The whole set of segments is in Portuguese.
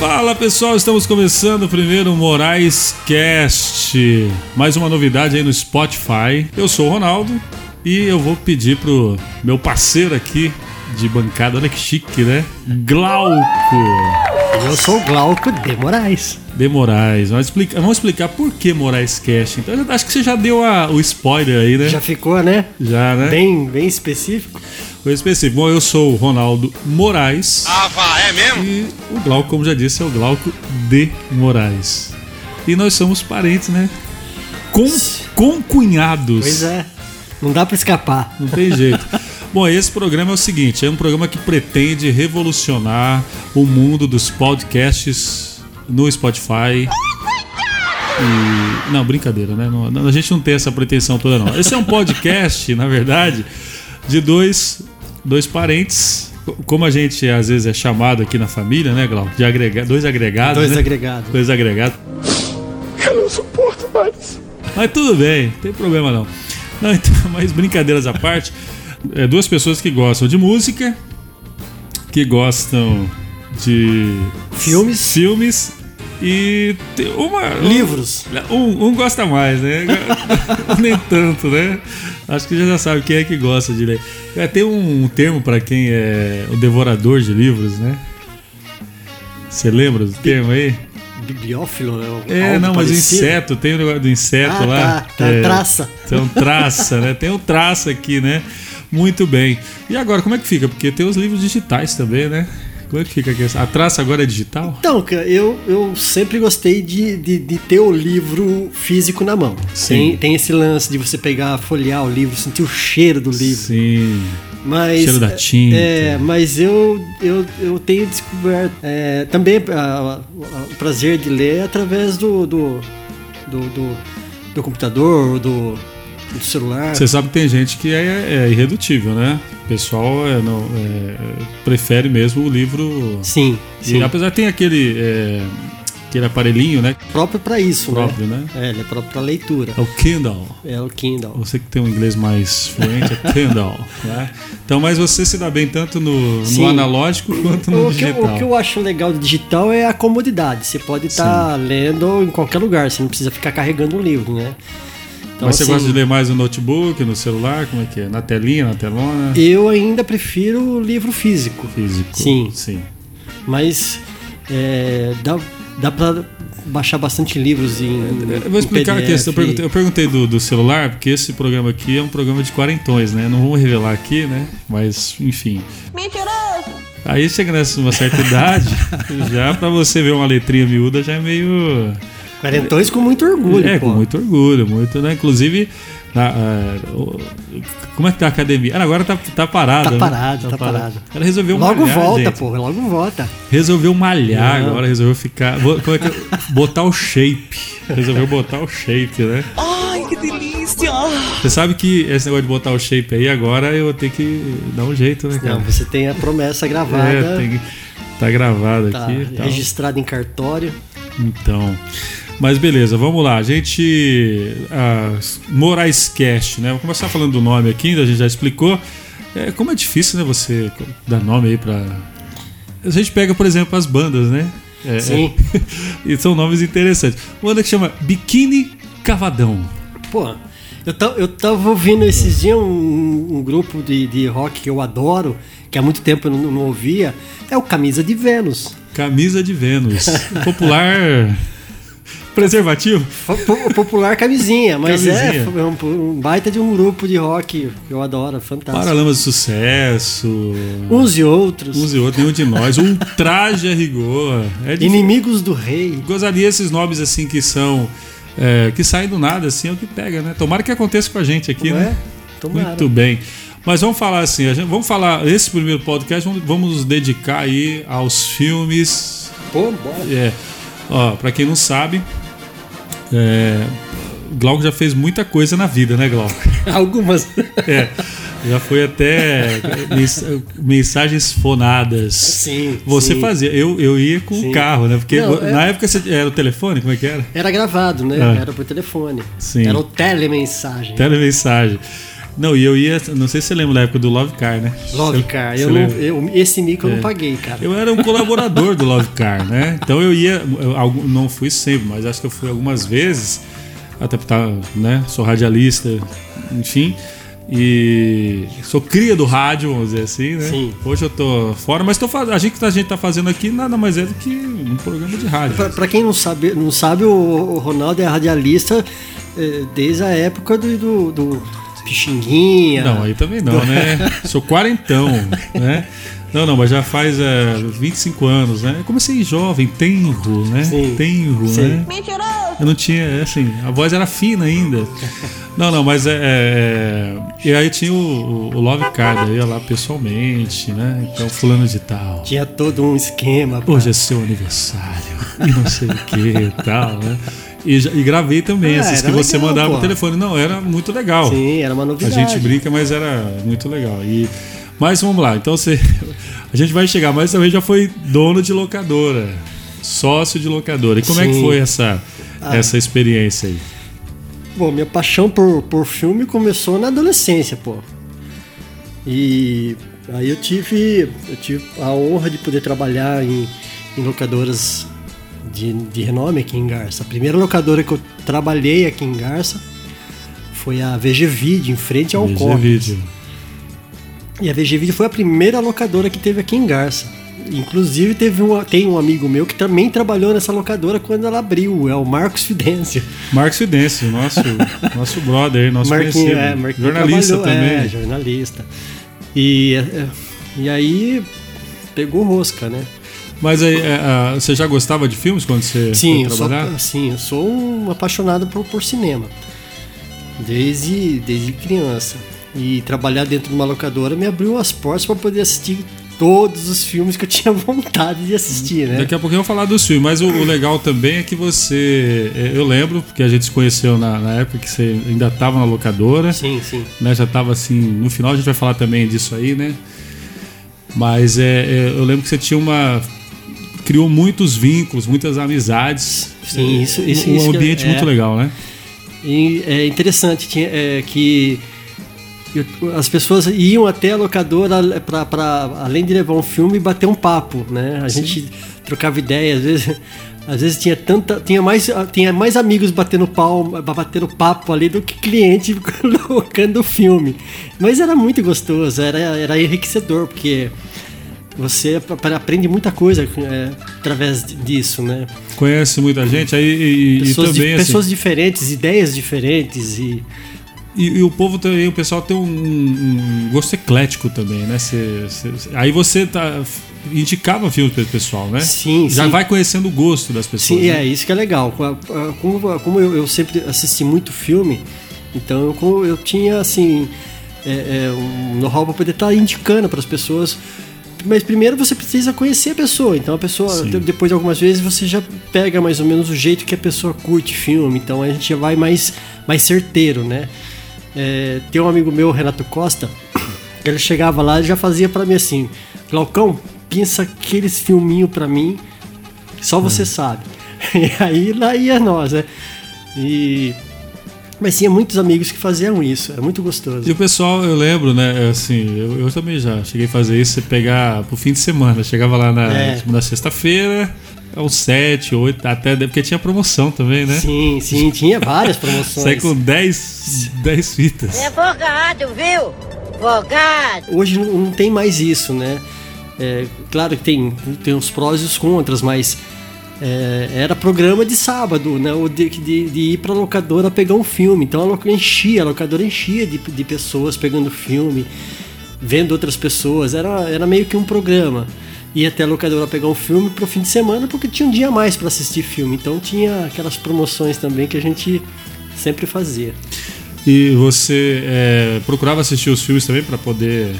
Fala pessoal, estamos começando o primeiro Moraes Cast. Mais uma novidade aí no Spotify. Eu sou o Ronaldo e eu vou pedir pro meu parceiro aqui de bancada, olha que chique, né? Glauco. Eu sou o Glauco de Moraes. De Moraes. Vamos explicar, vamos explicar por que Moraes Cast. Então, acho que você já deu a- o spoiler aí, né? Já ficou, né? Já, né? Bem, bem específico. Foi específico. Bom, eu sou o Ronaldo Moraes. Ah, vá, é mesmo? E o Glauco, como já disse, é o Glauco de Moraes. E nós somos parentes, né? Com, concunhados. Pois é. Não dá pra escapar. Não tem jeito. Bom, esse programa é o seguinte: é um programa que pretende revolucionar o mundo dos podcasts no Spotify. E... Não, brincadeira, né? Não, a gente não tem essa pretensão toda, não. Esse é um podcast, na verdade, de dois, dois parentes. co- Como a gente às vezes é chamado aqui na família, né, Glauco? De agrega... Dois agregados. Dois né? agregados. Dois agregados. Eu não suporto mais. Mas tudo bem, não tem problema não. Não, então, mas brincadeiras à parte, é duas pessoas que gostam de música, que gostam de Filmes. filmes e tem uma Livros. Um, um gosta mais, né? Nem tanto, né? Acho que já sabe quem é que gosta de ler. É, Tem um termo para quem é o devorador de livros, né? Você lembra do termo aí? Bibliófilo, né? É, não, mas o parecido. inseto, tem o negócio do inseto Ah, lá. tá, tá, É, traça. Tem um traça, né? Tem um traça aqui, né? Muito bem. E agora, como é que fica? Porque tem os livros digitais também, né? Como é que fica aqui? A traça agora é digital? Então, cara, eu, eu sempre gostei de, de, de ter o livro físico na mão. Sim. Tem, tem esse lance de você pegar, folhear o livro, sentir o cheiro do livro. Sim. Mas, Cheiro da tinta. É, mas eu, eu, eu tenho descoberto é, também a- a- o prazer de ler através do, do, do, do, do computador, do, do celular. Você sabe que tem gente que é, é irredutível, né? O pessoal é, não, é, prefere mesmo o livro. Sim, E sim. apesar de tem aquele, é, aquele aparelhinho, né? próprio para isso, Próprio, né? né? É, ele é próprio para leitura. É o Kindle. É o Kindle. Você que tem um inglês mais fluente é Kindle, né? Então, mas você se dá bem tanto no, no analógico quanto no O que, digital. o que eu acho legal do digital é a comodidade. Você pode estar lendo em qualquer lugar, você não precisa ficar carregando um livro, né? Então, Mas você assim, gosta de ler mais no notebook, no celular? Como é que é? Na telinha, na telona? Eu ainda prefiro o livro físico. Físico. Sim. Sim. Mas é, dá, dá pra baixar bastante livros em. Eu vou explicar em aqui. Eu perguntei, eu perguntei do, do celular, porque esse programa aqui é um programa de quarentões, né? Não vamos revelar aqui, né? Mas, enfim. Mentiroso! Aí chega nessa uma certa idade, já pra você ver uma letrinha miúda já é meio. Quarentões com muito orgulho. é, pô. com muito orgulho, muito, né? Inclusive, na- o- como é que tá a academia? Ah, agora tá, tá parada. Tá né? parado, tá parado. Ela resolveu Logo malhar, volta, gente. pô, logo volta. Resolveu malhar Não. agora, resolveu ficar. Como é que é? Botar o shape. Resolveu botar o shape, né? Ai, que delícia! Você sabe que esse negócio de botar o shape aí, agora eu vou ter que dar um jeito, né, cara? Não, você tem a promessa gravada, é, tem que. Tá gravado tá aqui. e tal. registrada em cartório. Então. Mas beleza, vamos lá. A gente. A Moraes Cast, né? Vou começar falando do nome aqui, a gente já explicou. É, como é difícil, né? Você dar nome aí pra. A gente pega, por exemplo, as bandas, né? É, Sim. é- e são nomes interessantes. Uma banda que chama Biquíni Cavadão. Pô, eu, eu tava ouvindo esses dias um, um grupo de, de rock que eu adoro, que há muito tempo eu não, não ouvia, é o Camisa de Vênus. Camisa de Vênus. Popular. Preservativo? Po- po- Popular camisinha, mas é, Camisinha. é um, um baita de um grupo de rock que eu adoro, fantástico. Paralamas de Sucesso. Uns e outros. Uns e outros, nenhum de nós. Ultraje a rigor. É. Inimigos do rei. Gozaria esses nomes assim que são. é, que saem do nada, assim, é o que pega, né? Tomara que aconteça com a gente aqui, né? é? Tomara. Muito bem. Mas vamos falar assim, gente- vamos falar, esse primeiro podcast, vamos, vamos nos dedicar aí aos filmes. Pô, bora. É, ó, pra quem não sabe, é, Glauco já fez muita coisa na vida, né, Glauco? Algumas. É, já foi até mens- mensagens fonadas. Sim. Você sim. fazia, eu, eu ia com o Sim. carro, né? Porque Não, é- na época era o telefone, como é que era? Era gravado, né? É. Era por telefone. Sim. Era o telemensagem. Telemensagem. Não, e eu ia. Não sei se você lembra da época do Love Car, né? Love Car. Eu não, eu, esse mico eu É. não paguei, cara. Eu era um colaborador do Love Car, né? Então eu ia, eu, não fui sempre, mas acho que eu fui algumas vezes, até porque tá, né? Sou radialista, enfim. E sou cria do rádio, vamos dizer assim, né? Sim. Hoje eu tô fora, mas tô fazendo. A gente que a gente tá fazendo aqui nada mais é do que um programa de rádio. Pra, pra quem não sabe, não sabe o, o Ronaldo é radialista eh, desde a época do, do, do Pixinguinha. Não, aí também não, né? Sou quarentão, né? Não, não, mas já faz é, 25 anos, né? Eu comecei jovem, tenro, né? Sim. Tenro, Sim. né? Mentiroso! Eu não tinha, é assim, a voz era fina ainda. Não, não, mas é. é- e aí tinha o, o- Love Card, aí eu ia lá pessoalmente, né? Então, fulano de tal. Tinha todo um esquema. pra- Hoje é seu aniversário, e não sei o que e tal, né? E, e gravei também, Ah, esses era que você legal, mandava por telefone. Não, era muito legal. Sim, era uma A novidade. gente brinca, mas era muito legal. E, mas vamos lá, então você, a gente vai chegar, mas também já foi dono de locadora, sócio de locadora. E como é que Sim. foi essa, Ah. essa experiência aí? Bom, minha paixão por, por filme começou na adolescência, pô. E aí eu tive, eu tive a honra de poder trabalhar em, em locadoras de, de renome aqui em Garça. A primeira locadora que eu trabalhei aqui em Garça foi a VG Video, em frente ao. Video. E a VG Video foi a primeira locadora que teve aqui em Garça. Inclusive teve um, tem um amigo meu que também trabalhou nessa locadora quando ela abriu, é o Marcos Fidêncio. Marcos Fidêncio, nosso, nosso brother, nosso Marquinhos, conhecido. é, Marquinhos jornalista trabalhou, também. É, jornalista. E, é, e aí pegou rosca, né? Mas aí, é, ah, você já gostava de filmes quando você Sim, foi eu sou, trabalhar? sim, eu sou um apaixonado por, por cinema. Desde, desde criança. E trabalhar dentro de uma locadora me abriu as portas para poder assistir todos os filmes que eu tinha vontade de assistir, né? Daqui a pouquinho eu vou falar dos filmes, mas o, o legal também é que você. é, Eu lembro, porque a gente se conheceu na, na época que você ainda estava na locadora. Sim, sim. né, já estava assim, no final a gente vai falar também disso aí, né? Mas é, é, eu lembro que você tinha uma criou muitos vínculos, muitas amizades. Sim, isso- isso- um isso que é- ambiente muito é. legal, né? E é interessante tinha, é, que as pessoas iam até a locadora para além de levar um filme bater um papo, né? A gente trocava ideia, às vezes, às vezes tinha tanta, tinha mais, tinha mais amigos batendo pau, batendo papo ali do que cliente colocando o filme. Mas era muito gostoso, era, era enriquecedor porque você ap- aprende muita coisa é, através disso, né? Conhece muita gente aí e, e Pessoas, di- também assim, pessoas diferentes, ideias diferentes e e, e o povo também, o pessoal tem um, um gosto eclético também, né? Cê- cê- aí você tá, indicava filmes para o pessoal, né? Sim, Já sim. vai conhecendo o gosto das pessoas. Sim, né? é isso que é legal. Como, como eu, eu sempre assisti muito filme, então eu, eu tinha assim é, é, um know-how para poder estar indicando para as pessoas. Mas primeiro você precisa conhecer a pessoa. Então a pessoa, Sim. de- depois de algumas vezes, você já pega mais ou menos o jeito que a pessoa curte filme. Então a gente já vai mais, mais certeiro, né? É, tem um amigo meu, Renato Costa, que ele chegava lá e já fazia para mim assim: Glaucão, pensa aqueles filminho para mim só Hum. você sabe. E aí lá ia nós, né? E... Mas tinha muitos amigos que faziam isso, era muito gostoso. E o pessoal, eu lembro, né? Assim, eu, eu também já cheguei a fazer isso, você pegar pro fim de semana. Chegava lá na, É. na sexta-feira, aos sete, oito, até. Porque tinha promoção também, né? Sim, sim, tinha várias promoções. Sai com 10 10 fitas. É folgado, viu? Folgado. Hoje não, não tem mais isso, né? É, claro que tem, tem os prós e os contras, mas é, era programa de sábado, né? Ou de, de, de ir pra locadora pegar um filme. Então a locadora enchia, a locadora enchia de, de pessoas pegando filme, vendo outras pessoas. Era, era meio que um programa. Ia até a locadora pegar um filme pro fim de semana, porque tinha um dia a mais para assistir filme. Então tinha aquelas promoções também que a gente sempre fazia. E você é, procurava assistir os filmes também pra poder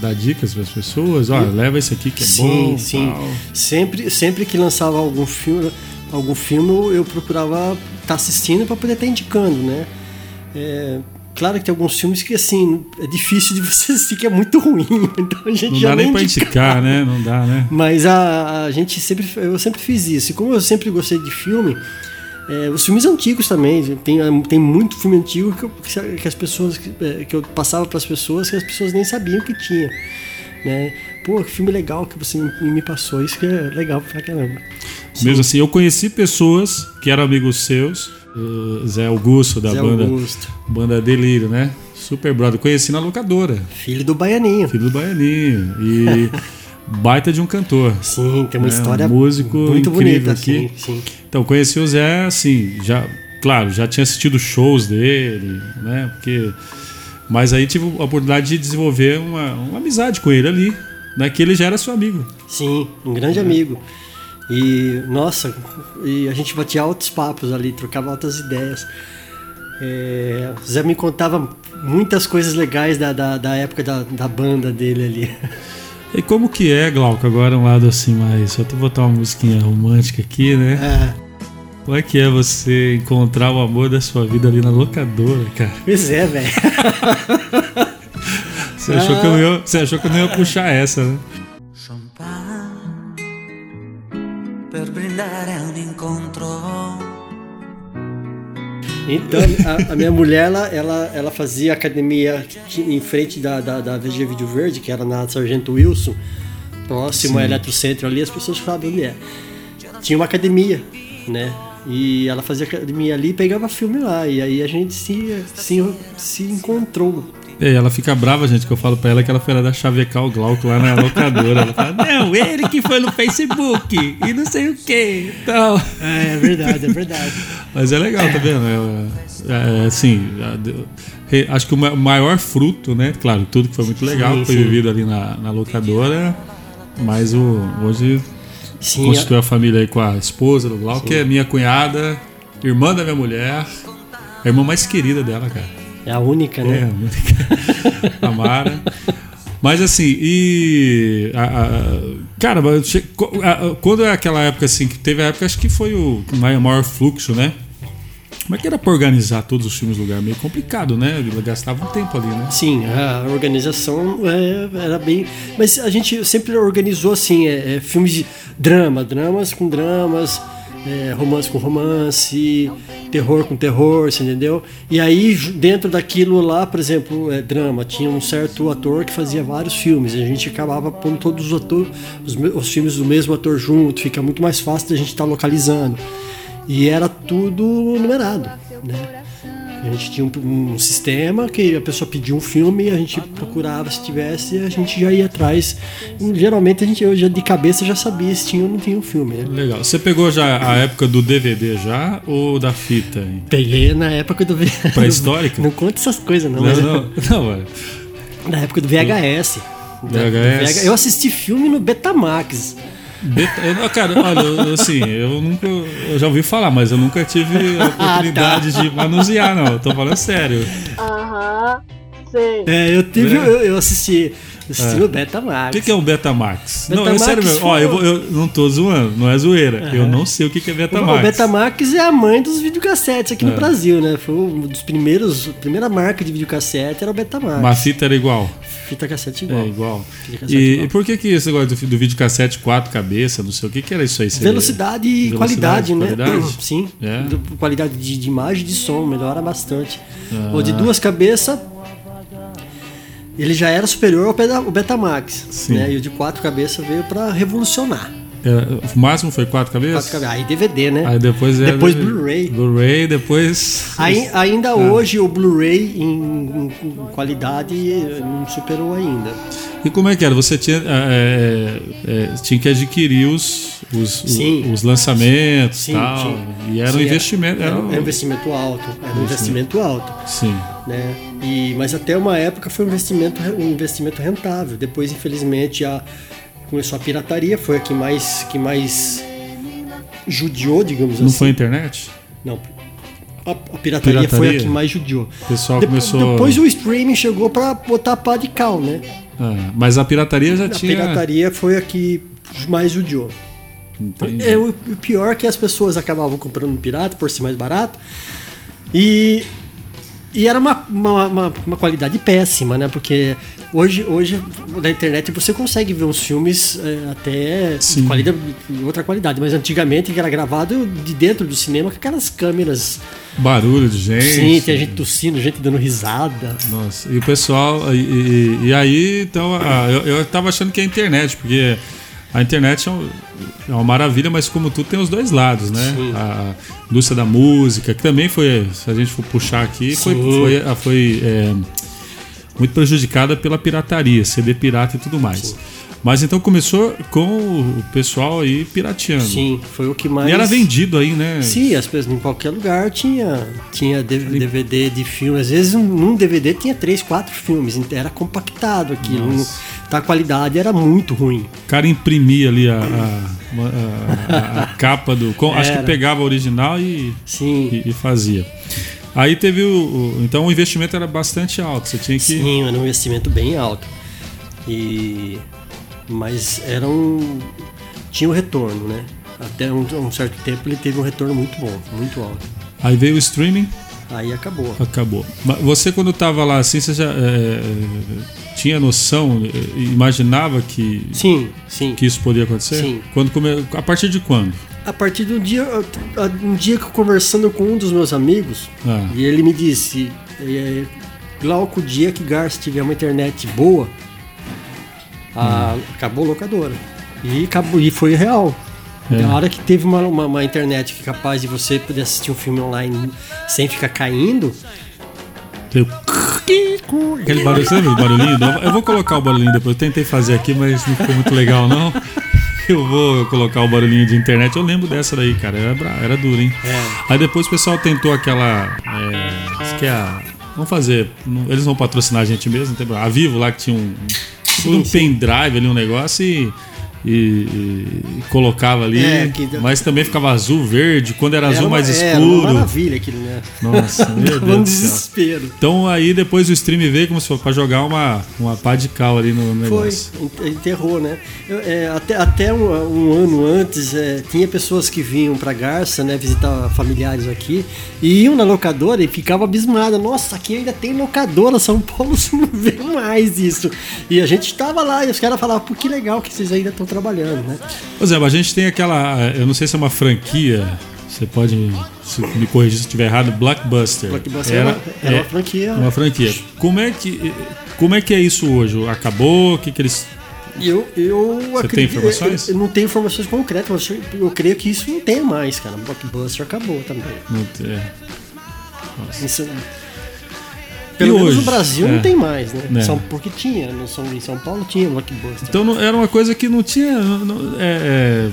dar dicas para as pessoas? Olha, leva esse aqui que é sim, bom. sim. tal. Sempre, sempre que lançava algum filme, algum filme eu procurava estar assistindo para poder estar indicando, né? É, claro que tem alguns filmes que assim é difícil de você assistir que é muito ruim, então a gente Não já dá nem indica. indicar, né? Não dá, né? Mas a, a gente sempre, eu sempre fiz isso. E como eu sempre gostei de filme, É, os filmes antigos também, tem, tem muito filme antigo que, eu- que as pessoas é, que eu passava para as pessoas que as pessoas nem sabiam que tinha, né? Pô, que filme legal que você me passou, isso que é legal pra caramba. Mesmo assim, eu conheci pessoas que eram amigos seus, o Zé Augusto da Zé banda, Augusto, banda Delírio, né? Super brother. Conheci na locadora, filho do Baianinho. filho do Baianinho. E baita de um cantor. Sim, tem uma É, história um músico muito bonita, aqui. sim, sim. Então, conheci o Zé, assim, já, claro, já tinha assistido shows dele, né? Porque, mas aí tive a oportunidade de desenvolver uma, uma amizade com ele ali, né? Que ele já era seu amigo. Sim, um grande amigo. E, nossa, e a gente batia altos papos ali, trocava altas ideias. É, o Zé me contava muitas coisas legais da, da, da época da, da banda dele ali. E como que é, Glauco, agora um lado assim mais. Só tu botar uma musiquinha romântica aqui, né? É, Como é que é você encontrar o amor da sua vida ali na locadora, cara? pois é, velho. Você achou, que eu ia, você achou que eu não ia puxar essa, né? Então, a, a minha mulher, ela, ela, ela fazia academia em frente da, da, da VG Vídeo Verde, que era na Sargento Wilson, próximo ao Eletrocentro ali, as pessoas sabem onde é. Tinha uma academia, né? E ela fazia academia ali e pegava filme lá. E aí a gente se, se, se encontrou. E ela fica brava, gente, que eu falo pra ela que ela foi lá dar chavecar o Glauco lá na locadora. Ela fala, não, ele que foi no Facebook e não sei o que. Então... É, é verdade, é verdade. Mas é legal, tá vendo? É, é, assim, a- de- re- acho que o ma- maior fruto, né? Claro, tudo que foi muito legal, Sim, foi sim. vivido ali na, na locadora. Mas o, hoje Sim, constitui a família aí com a esposa do Glauco, que é minha cunhada, irmã da minha mulher, a irmã mais querida dela, cara. É a única, É, né? a única. a Mara. Mas assim, e. a- a- cara, quando é aquela época assim, que teve a época, acho que foi o mai- maior fluxo, né? Como é que era pra organizar todos os filmes no lugar? Meio complicado, né? Gastava um tempo ali, né? Sim, a organização é, era bem. Mas a gente sempre organizou assim: é, é, filmes de drama, dramas com dramas, é, romance com romance, terror com terror, você entendeu? E aí, dentro daquilo lá, por exemplo, é, drama, tinha um certo ator que fazia vários filmes, e a gente acabava pondo todos os, ator, os, os filmes do mesmo ator junto, fica muito mais fácil da gente estar localizando. E era tudo numerado, né? A gente tinha um, um sistema que a pessoa pedia um filme, a gente procurava se tivesse, a gente já ia atrás. E, geralmente a gente eu já de cabeça já sabia se tinha ou não tinha um filme. Né? Legal. Você pegou já a época do DVD já ou da fita? hein? Peguei na época do V- Pré-histórica? Não conta essas coisas não, Não, mas não, não, é. na época do VHS. Da- do VHS. Eu assisti filme no Betamax. Beta- eu- cara, olha, eu- assim, eu nunca. Eu já ouvi falar, mas eu nunca tive a oportunidade de manusear, não. Eu tô falando sério. Aham, sei. É, eu tive, É. eu, eu assisti, assisti no Betamax. O que, que é um Betamax? não, é Betamax sério mesmo. Ó, eu, vou- eu não tô zoando, não é zoeira. Eu não sei o que, que é Betamax. O Betamax é a mãe dos videocassetes aqui no É. Brasil, né? Foi um dos primeiros, a primeira marca de videocassete era o Betamax. Uma fita era igual. Fita cassete igual. É, igual. Cassete E, igual. e por que que esse negócio do, do videocassete quatro cabeças, não sei o que que era isso aí? Velocidade e qualidade, né? qualidade? Sim. É. Qualidade de, de imagem e de som, melhora bastante. Ah. O de duas cabeças, ele já era superior ao Beta- ao Betamax. Sim. Né? E o de quatro cabeças veio para revolucionar. É, o máximo foi quatro cabeças? Quatro cabeças. Aí DVD, né? Aí depois era- Depois Blu-ray. Blu-ray, depois. Aí- ainda Ah. hoje o Blu-ray em, em- qualidade eh, não superou ainda. E como é que era? Você tinha, é, é, é, tinha que adquirir os, os, os- lançamentos Sim, tal. sim. E era Sim, um investimento. Era, Era um um- investimento alto. Era um investimento alto. Sim. né? E, mas até uma época foi um investimento, um investimento rentável. Depois, infelizmente, a, começou a pirataria, foi a que mais, que mais judiou, digamos Não assim. foi a internet? Não. A, a pirataria, foi Pirataria? a que mais judiou. O pessoal De- começou. Depois o streaming chegou para botar pá de cal, né? Ah, mas a pirataria já A tinha. pirataria foi a que mais judiou. Entendi. É, o, pior é que as pessoas acabavam comprando pirata por ser mais barato. E, E era uma, uma, uma, uma qualidade péssima, né? Porque hoje, hoje na internet você consegue ver uns filmes é, até Sim. de qualidade, de outra qualidade, mas antigamente era gravado de dentro do cinema com aquelas câmeras. Barulho de gente. Sim, tem gente tossindo, gente dando risada. Nossa, e o pessoal. E, e- e aí, então, ah, eu, eu tava achando que é a internet, porque a internet é, um- é uma maravilha, mas como tudo tem os dois lados, né? Sim. A indústria da música, que também foi, se a gente for puxar aqui, foi, Sim. foi, ah, foi, é, muito prejudicada pela pirataria, CD pirata e tudo mais. Mas então começou com o pessoal aí pirateando. Sim, foi o que mais. E era vendido aí, né? Sim, as pessoas em qualquer lugar tinha, tinha DVD de filme. Às vezes um- num DVD tinha três, quatro filmes. Era compactado aquilo. Nossa. Então a qualidade era muito ruim. O cara imprimia ali a, a- a- a- capa do. acho que pegava a original e, Sim. e- e fazia. Aí teve o, o- Então o investimento era bastante alto. Você tinha que. Sim, era um investimento bem alto. E mas era um tinha um retorno, né? Até um, um certo tempo ele teve um retorno muito bom, muito alto. Aí veio o streaming, Aí acabou. acabou. Mas você, quando tava lá assim, você já é, tinha noção, é, imaginava que, Sim, sim. que isso podia acontecer? Sim. Quando come... A partir de quando? A partir de um dia, um dia que eu conversando com um dos meus amigos, Ah. e ele me disse, é, Glauco, o dia que Garça tiver uma internet boa, a- Hum. acabou a locadora. E, acabou, e foi real. É. Na hora que teve uma, uma, uma internet que é capaz de você poder assistir um filme online sem ficar caindo, Teve- Aquele barulho, você lembra do barulhinho? Eu vou colocar o barulhinho depois. Eu tentei fazer aqui, mas não ficou muito legal, não. Eu vou colocar o barulhinho de internet. Eu lembro dessa daí, cara. Era, bra- era duro, hein? É. Aí depois o pessoal tentou aquela. É, isso que é a. Vamos fazer. Eles vão patrocinar a gente mesmo, não tem problema. A Vivo lá que tinha um. um pendrive ali, um negócio e. e- e colocava ali, É, que- mas também ficava azul, verde, quando era, azul era uma, mais era uma escuro. maravilha aquilo, né? Nossa, meu um Deus céu. desespero. Então aí depois o stream veio como se fosse pra jogar uma, uma pá de cal ali no Foi, negócio. en- enterrou, né? Eu, é, até até um, um ano antes, é, tinha pessoas que vinham pra Garça, né, visitar familiares aqui, e iam na locadora e ficavam abismadas. Nossa, aqui ainda tem locadora, São Paulo você não vê mais isso. E a gente tava lá e os caras falavam, pô, que legal que vocês ainda estão trabalhando, né? Por exemplo, a gente tem aquela. Eu não sei se é uma franquia. Você pode se me corrigir se estiver errado. Blockbuster. Blockbuster era, era uma franquia. uma franquia. Como é que como é que é isso hoje? Acabou? O que que eles eu, eu Você tem informações? Eu, eu não tenho informações concretas, mas eu, eu creio que isso não tem mais, cara. Blockbuster acabou também. não tem? Isso- pelo E menos hoje? no Brasil É. não tem mais, né? É. São, porque tinha, no São, em São Paulo tinha Blockbuster. Então não- era uma coisa que não tinha. não- não- é- é,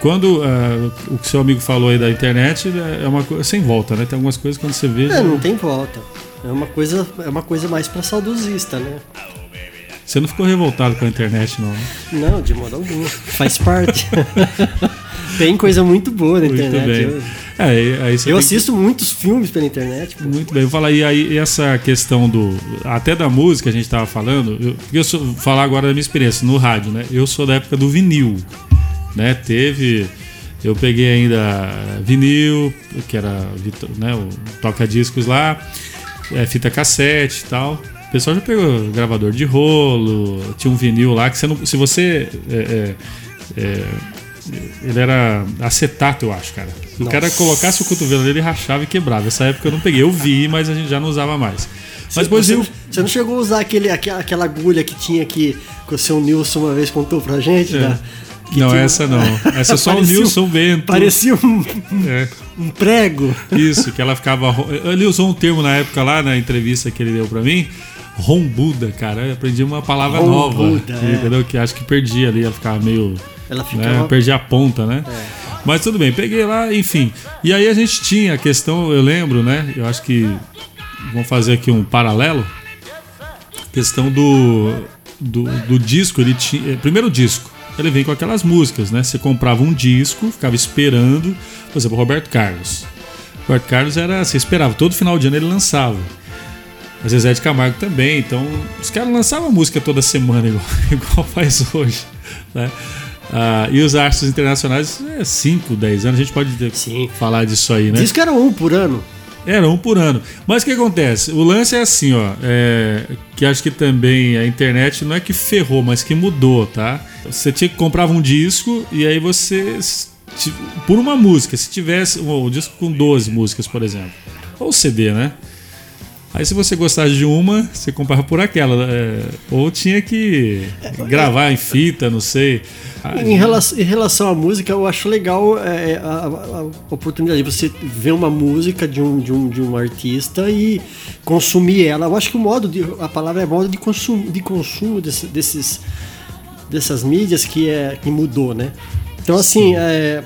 quando é, o que seu amigo falou aí da internet é uma coisa sem volta, né? Tem algumas coisas quando você vê. É, já- não tem volta. É uma coisa, é uma coisa mais pra saudosista, né? Você não ficou revoltado com a internet, não. né? Não, de modo algum. Faz parte. tem coisa muito boa na Muito internet. bem. Eu, É, aí- eu tem que- assisto muitos filmes pela internet. pô. Muito bem, eu falar e aí essa questão do até da música a gente tava falando, eu, eu sou, vou falar agora da minha experiência no rádio, né? Eu sou da época do vinil, né? Teve eu peguei ainda vinil, que era né, o toca discos lá, é, fita cassete e tal. O pessoal já pegou gravador de rolo, tinha um vinil lá que você não, se você é, é, é, ele era acetato, eu acho, cara. O cara colocasse o cotovelo dele, rachava e quebrava. Essa época eu não peguei. Eu vi, mas a gente já não usava mais. Mas depois você, eu. não- você não chegou a usar aquele, aque- aquela agulha que tinha aqui, que o seu Nilson uma vez contou pra gente? É. da- que Não, tinha- essa não. Essa é só o Parecia Nilson Bento. Parecia um, É, um prego. isso, que ela ficava. ro- Ele usou um termo na época lá, na entrevista que ele deu pra mim. Rombuda, cara. Eu aprendi uma palavra nova. Rombuda, é. Entendeu? Que acho que perdi ali, ela ficava meio. Ela né, ficava. perdi a ponta, né? Mas tudo bem, peguei lá, enfim. E aí a gente tinha a questão, eu lembro, né? Eu acho que vamos fazer aqui um paralelo. Questão do, do, do disco, ele tinha. Primeiro disco, ele vem com aquelas músicas, né? Você comprava um disco, ficava esperando, por exemplo, Roberto Carlos. Roberto Carlos era. Você esperava, todo final de ano ele lançava. Às vezes Zé de Camargo também, então os caras lançavam música toda semana, igual, igual faz hoje. Né? Ah, e os artistas internacionais, é 5, 10 anos, a gente pode ter- falar disso aí, né? Diz que era um por ano. Era um por ano. Mas o que acontece? O lance é assim, ó. é, que acho que também a internet não é que ferrou, mas que mudou, tá? Você tinha que comprar um disco e aí você. Por uma música, se tivesse um, um disco com 12 músicas, por exemplo. Ou CD, né? Aí se você gostasse de uma, você comprava por aquela. é, ou tinha que gravar em fita, não sei. Ah, Em relação, em relação à música, eu acho legal é, a, a- a oportunidade de você ver uma música de um, de, um, de um artista e consumir ela. Eu acho que o modo de, a palavra é modo de consumo, de consumo desse- desses, dessas mídias que, é, que mudou, né? Então, assim, é,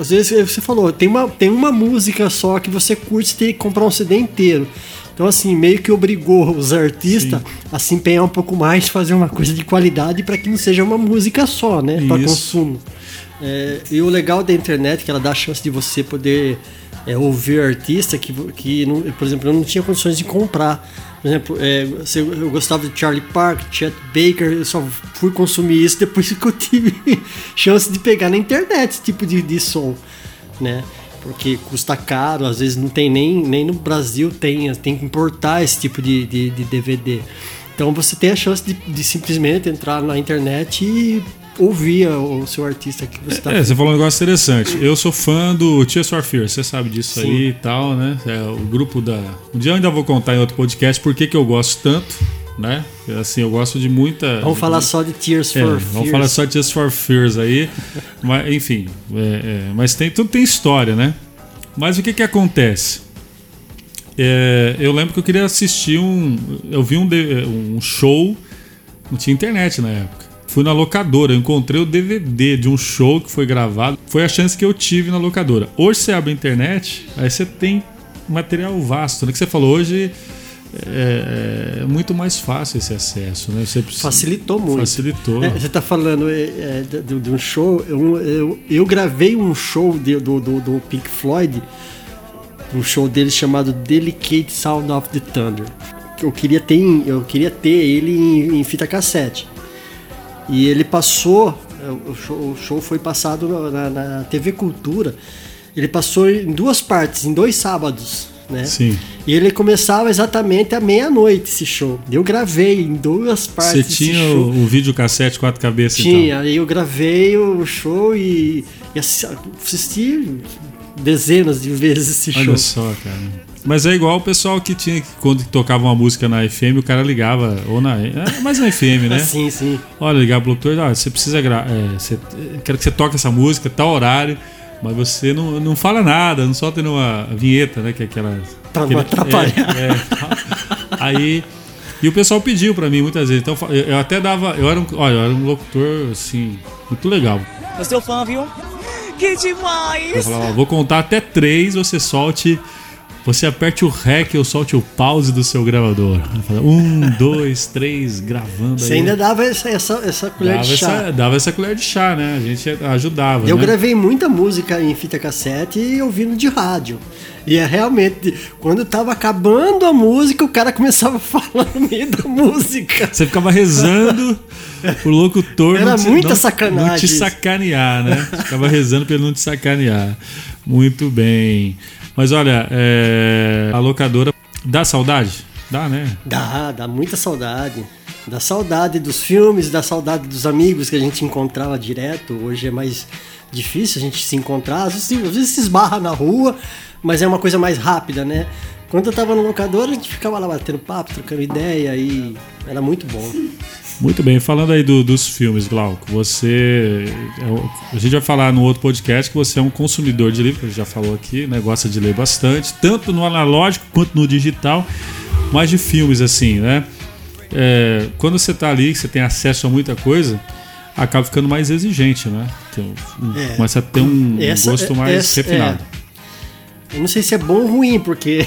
às vezes você falou, tem uma, tem uma música só que você curte, você tem que comprar um CD inteiro. Então, assim, meio que obrigou os artistas a se empenhar um pouco mais, fazer uma coisa de qualidade para que não seja uma música só, né? Para consumo. É, e o legal da internet é que ela dá a chance de você poder é, ouvir artista que, que não- por exemplo, eu não tinha condições de comprar. Por exemplo, é, eu gostava de Charlie Parker, Chet Baker, eu só fui consumir isso depois que eu tive chance de pegar na internet esse tipo de, de som, né? Porque custa caro, às vezes não tem nem, nem no Brasil tem, tem que importar esse tipo de, de, de DVD. Então você tem a chance de, de simplesmente entrar na internet e ouvir o seu artista que você está É, você falou um negócio interessante. Eu sou fã do Tears for Fears, você sabe disso Sim. aí e tal, né? É o grupo da. Um dia eu ainda vou contar em outro podcast por que que eu gosto tanto, né? Assim, eu gosto de muita. Vamos falar só de Tears É, for vamos Fears. falar só de Tears for Fears aí. mas, enfim, é, é, mas tem, tudo tem história, né? Mas o que que acontece? É, eu lembro que eu queria assistir um. Eu vi um, um show. Não tinha internet na época. Fui na locadora, eu encontrei o DVD de um show que foi gravado. Foi a chance que eu tive na locadora. Hoje você abre a internet, aí você tem material vasto, né? Que você falou hoje é, é muito mais fácil esse acesso, né? Você Facilitou muito. Facilitou. É, você está falando é, é, de, de um show. Eu, eu, eu gravei um show de- do, do, do Pink Floyd, um show deles chamado Delicate Sound of the Thunder. Eu queria ter, eu queria ter ele em, em fita cassete. E ele passou, é, o show, o show foi passado na, na TV Cultura. Ele passou em duas partes, em dois sábados, né? Sim. E ele começava exatamente à meia-noite esse show. Eu gravei em duas Você partes esse tinha o, o vídeo cassete quatro cabeças e Tinha, aí eu gravei o show e, e assi- assisti dezenas de vezes esse tal. show. Olha só, cara. Mas é igual o pessoal que tinha que, quando tocava uma música na FM, o cara ligava, ou na. É, mais na FM, né? Sim, sim. Olha, ligava pro locutor, ah, você precisa gravar. quero que você toque essa música, tal horário, mas você não, não fala nada, não solta nenhuma vinheta, né? Que é aquela. Não aquele- atrapalhar. é, é. aí. E o pessoal pediu pra mim muitas vezes. Então eu, eu até dava. Eu era um, olha, eu era um locutor, assim, muito legal. Eu sou fã, viu? Que Eu demais! falava, ó, vou contar até três, você solte. Você aperte o REC ou solte o pause do seu gravador. Um, dois, três, gravando Você aí. ainda dava essa, essa, essa colher dava de chá. essa, dava essa colher de chá, né? A gente ajudava. Eu né? gravei muita música em fita cassete e ouvindo de rádio. E é realmente, quando tava acabando a música, o cara começava a falar no meio da música. Você ficava rezando o locutor Era não te, muita não, sacanagem não te sacanear, né? Ficava rezando pra ele não te sacanear. Muito bem. Mas olha, é, a locadora dá saudade? Dá, né? Dá, dá muita saudade. Dá saudade dos filmes, dá saudade dos amigos que a gente encontrava direto. Hoje é mais difícil a gente se encontrar. Às vezes, às vezes se esbarra na rua, mas é uma coisa mais rápida, né? Quando eu tava no locador, a gente ficava lá batendo papo, trocando ideia e era muito bom. Muito bem, falando aí do- dos filmes, Glauco, você. é A gente vai falar no outro podcast que você é um consumidor de livro, que a gente já falou aqui, né? Gosta de ler bastante, tanto no analógico quanto no digital, mas de filmes, assim, né? É, quando você tá ali, você tem acesso a muita coisa, acaba ficando mais exigente, né? Tem É. Começa a ter um Essa- gosto mais essa- refinado. Eu não sei se é bom ou ruim, porque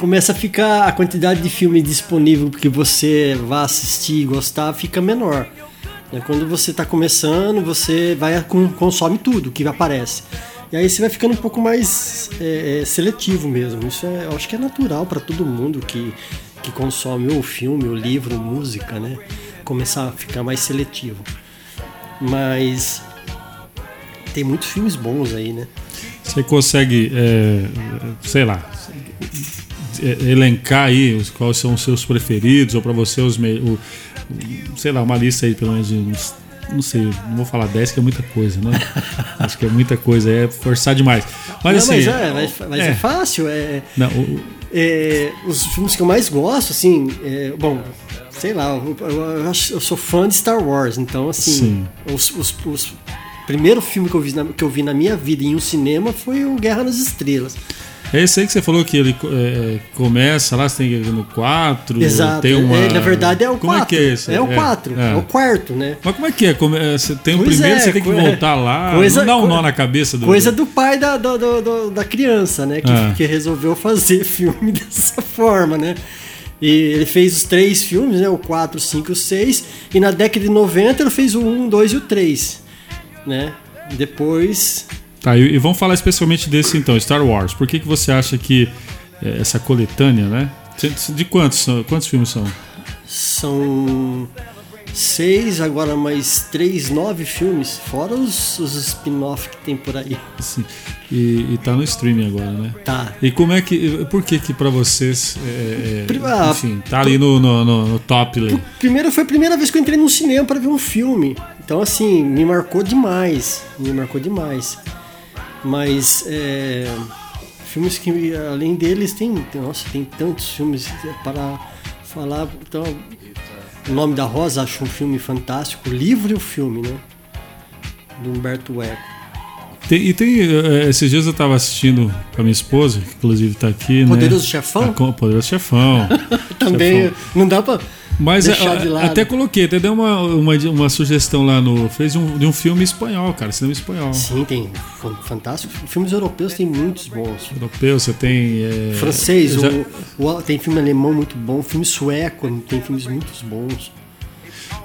começa a ficar a quantidade de filme disponível que você vai assistir e gostar fica menor. Né? Quando você está começando, você vai consome tudo que aparece. E aí você vai ficando um pouco mais é, é, seletivo mesmo. Isso é, eu acho que é natural para todo mundo que, que consome ou filme, ou livro, música, né? Começar a ficar mais seletivo. Mas tem muitos filmes bons aí, né? Você consegue, é, sei lá, elencar aí os, quais são os seus preferidos, ou para você os me- o, sei lá, uma lista aí pelo menos de uns, não sei, não vou falar 10 que é muita coisa, né? Acho que é muita coisa, é forçar demais. Mas Não, assim, mas é, mas, mas é. é. fácil. É, não, o- é, os filmes que eu mais gosto, assim, é, bom, sei lá, eu, eu- eu sou fã de Star Wars, então assim, Sim. os, os, os primeiro filme que eu, vi na, que eu vi na minha vida em um cinema foi o Guerra nas Estrelas. É esse aí que você falou que ele é, começa lá, você tem que ir no 4, Exato. tem uma... É, na verdade é o 4. Como é que é esse? É o 4, é. o quarto, né? Mas como é que é? É? Você tem o Pois primeiro, é, você tem que voltar lá, coisa- não dá um nó na cabeça do... Coisa do pai da, do- do- do- da criança, né? Que, Ah. que resolveu fazer filme dessa forma, né? E ele fez os três filmes, né? O 4, o 5 e o 6. E na década de 90 ele fez o 1, 2 e o 3. Né? Depois. Tá, e, e vamos falar especialmente desse então, Star Wars. Por que, que você acha que é, essa coletânea, né? De, quantos, quantos filmes são? São seis, agora mais três, nove filmes, fora os, os spin-off que tem por aí. Assim, e, e tá no streaming agora, né? Tá. E como é que. Por que que pra vocês. é, é, enfim, tá ali no, no, no- no top ali. Primeiro foi a primeira vez que eu entrei num cinema para ver um filme. Então, assim, me marcou demais. Me marcou demais. Mas, é, filmes que, além deles, tem. Nossa, tem tantos filmes para falar. Então, O Nome da Rosa, acho um filme fantástico. O livro e o filme, né? Do Humberto Eco. Tem- e tem. é, esses dias eu tava assistindo com a minha esposa, que inclusive tá aqui, Poderoso né? Chefão? A Poderoso Chefão. Também Chefão. não dá pra Mas a- de lado. até coloquei, até deu uma, uma, uma sugestão lá no. Fez um, de um filme espanhol, cara, cinema espanhol. Sim, tem. fan- Fantástico. Filmes europeus tem muitos bons. Europeu, você tem. é, Francês, já- o- o- tem filme alemão muito bom, filme sueco tem filmes muito bons.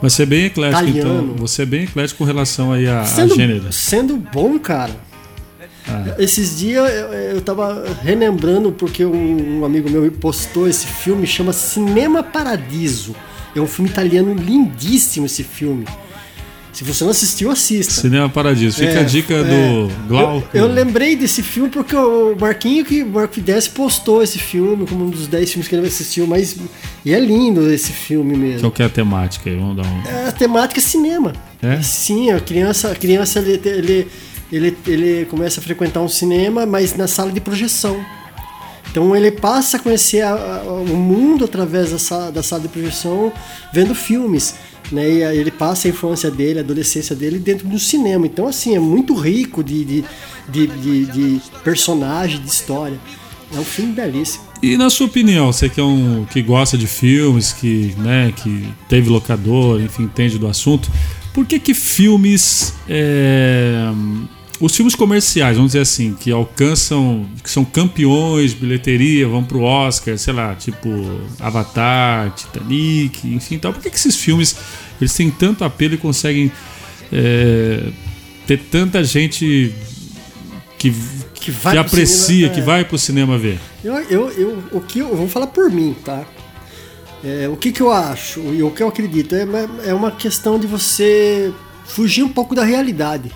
Mas você é bem eclético, Italiano. então. Você é bem eclético com relação aí a, a Sendo, gênero. sendo bom, cara. Ah. Esses dias eu, eu tava relembrando porque um, um amigo meu me postou esse filme, chama Cinema Paradiso. É um filme italiano lindíssimo esse filme. Se você não assistiu, assista. Cinema Paradiso. Fica É, a dica é. do Glauco. Eu, eu lembrei desse filme porque o Marquinho que o Marco Fidesz postou esse filme como um dos 10 filmes que ele assistiu, mas e é lindo esse filme mesmo. Qual que é a temática aí? Vamos dar um. É, a temática é cinema. É? Sim, a criança, a criança ele, ele, ele, ele começa a frequentar um cinema, mas na sala de projeção. Então ele passa a conhecer a- a- o mundo através da sala, da sala de projeção, vendo filmes. Né? E ele passa a infância dele, a adolescência dele dentro do cinema. Então, assim, é muito rico de, de, de, de, de personagem, de história. É um filme belíssimo. E na sua opinião, você que é um que gosta de filmes, que, né, que teve locador, enfim, entende do assunto, por que que filmes, é, os filmes comerciais, vamos dizer assim, que alcançam, que são campeões de bilheteria, vão pro Oscar, sei lá, tipo Avatar, Titanic, enfim, tal, por que que esses filmes eles têm tanto apelo e conseguem é, ter tanta gente que, Que vai que aprecia, cinema, que é. vai pro cinema ver? Eu, eu, eu, o que eu, vou falar por mim, tá? É, o que, que eu acho e o que eu acredito é, uma- é uma questão de você fugir um pouco da realidade,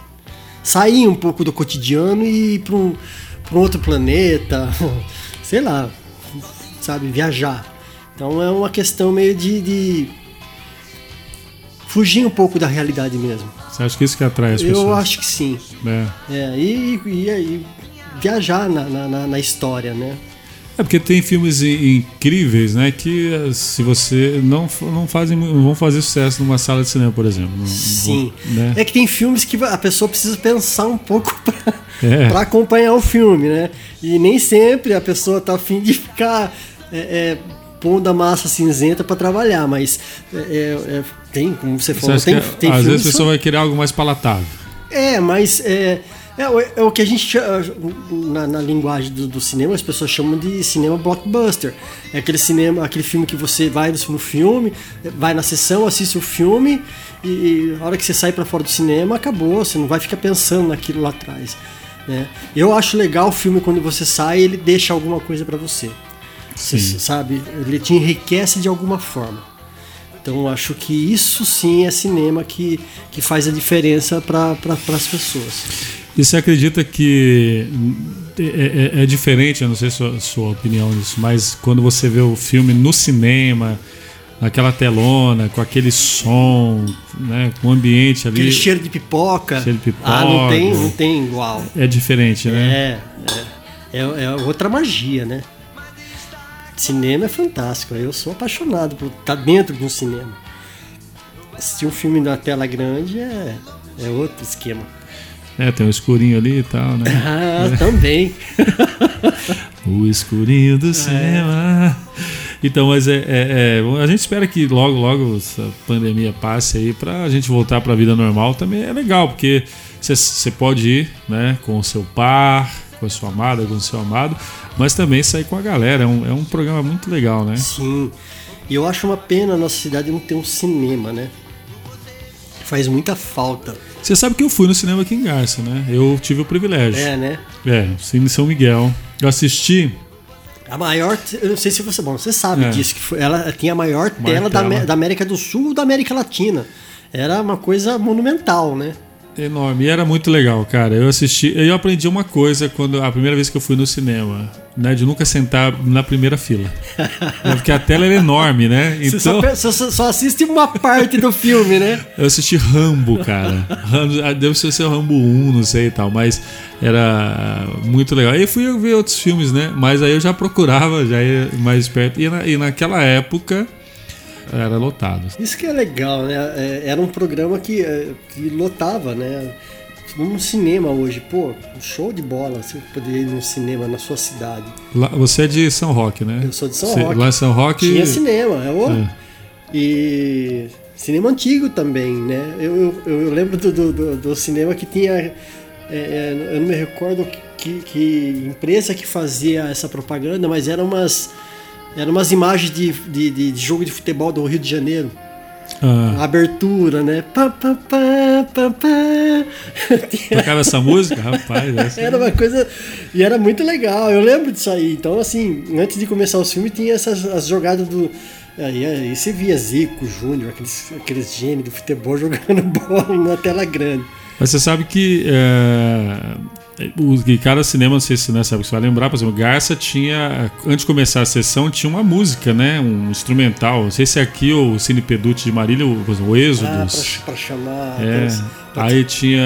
sair um pouco do cotidiano e ir para um, pra um outro planeta, sei lá, sabe, viajar. Então é uma questão meio de, de fugir um pouco da realidade mesmo. Você acha que isso que atrai as pessoas? Eu acho que sim. É. É, e, e, e viajar na, na, na- na história, né? É porque tem filmes incríveis, né? Que eh, se você não, não fazem, não vão fazer sucesso numa sala de cinema, por exemplo. Sim. vão, né? É que tem filmes que a pessoa precisa pensar um pouco pra, É. acompanhar o filme, né? E nem sempre a pessoa tá afim de ficar é, é, pondo a massa cinzenta pra trabalhar, mas é, é, é, tem, como você Você falou, acha tem, tem às vezes a pessoa vai querer algo mais palatável. é, mas é, é, o- é o que a gente chama, na, na linguagem do, do cinema, as pessoas chamam de cinema blockbuster. É aquele cinema, aquele filme que você vai no filme, vai na sessão, assiste o filme e, e a hora que você sai para fora do cinema, acabou, você não vai ficar pensando naquilo lá atrás. né? Eu acho legal o filme quando você sai, ele deixa alguma coisa para você. Você Sim. sabe, ele te enriquece de alguma forma. Então acho que isso sim é cinema que, que faz a diferença para pra, as pessoas. E você acredita que é, é- é diferente, eu não sei sua, sua opinião nisso, mas quando você vê o filme no cinema, naquela telona, com aquele som, né, com o ambiente ali, Aquele cheiro de pipoca. Cheiro de pipoca. Ah, não tem, não tem igual. é diferente, né? É, é, é, é outra magia, né? Cinema é fantástico. Eu sou apaixonado por estar dentro de um cinema. Assistir um filme na tela grande é, é outro esquema. É, tem um escurinho ali e tal, né? Ah, também. O escurinho do cinema. Então, mas é, é- é, a gente espera que logo, logo essa pandemia passe aí pra gente voltar pra vida normal também é legal, porque você pode ir, né, com o seu par, com a sua amada, com o seu amado, mas também sair com a galera. É um, é um programa muito legal, né? Sim. E eu acho uma pena a nossa cidade não ter um cinema, né? Faz muita falta. Você sabe que eu fui no cinema aqui em Garça, né? Eu tive o privilégio. É, né? É, Cine São Miguel. Eu assisti. A maior, eu não sei se você, bom, você sabe É. disso que foi, ela tinha a maior Maior tela, da, tela. Amé- da América do Sul ou da América Latina. Era uma coisa monumental, né? Enorme. E era muito legal, cara. Eu assisti. Eu aprendi uma coisa quando a primeira vez que eu fui no cinema, né? De nunca sentar na primeira fila. Porque a tela era enorme, né? Você só, Então. pe- só- só- só assiste uma parte do filme, né? Eu assisti Rambo, cara. Rambo, ah, deve ser o Rambo 1, não sei e tal, mas era muito legal. Aí eu fui ver outros filmes, né? Mas aí eu já procurava, já ia mais perto. E, na- e naquela época era lotado. Isso que é legal, né? É, Era um programa que, é, que lotava, né? Um cinema hoje, pô, um show de bola, você poder ir num cinema na sua cidade. Lá- você é de São Roque, né? Eu sou de São Você- Roque. Lá em São Roque. Tinha cinema, é o... É. E cinema antigo também, né? Eu, eu, eu lembro do, do, do- cinema que tinha. é, é, eu não me recordo que, que empresa que fazia essa propaganda, mas eram umas. Eram umas imagens de, de, de jogo de futebol do Rio de Janeiro. Ah. A abertura, né? Pá, pá, pá, pá, pá. Tocava essa música? Rapaz, essa... Era uma coisa. E era muito legal, eu lembro disso aí. Então, assim, antes de começar o filme, tinha essas as jogadas do. Aí, aí você via Zico, Júnior, aqueles, aqueles gênios do futebol jogando bola na tela grande. Mas você sabe que é, que cada cinema, não sei se época você vai lembrar, por exemplo, Garça tinha, antes de começar a sessão, tinha uma música, né? Um instrumental. Não sei se é aqui ou o Cine Peducci de Marília, o, o Ah, Êxodos. pra, pra chamar. É, aí tinha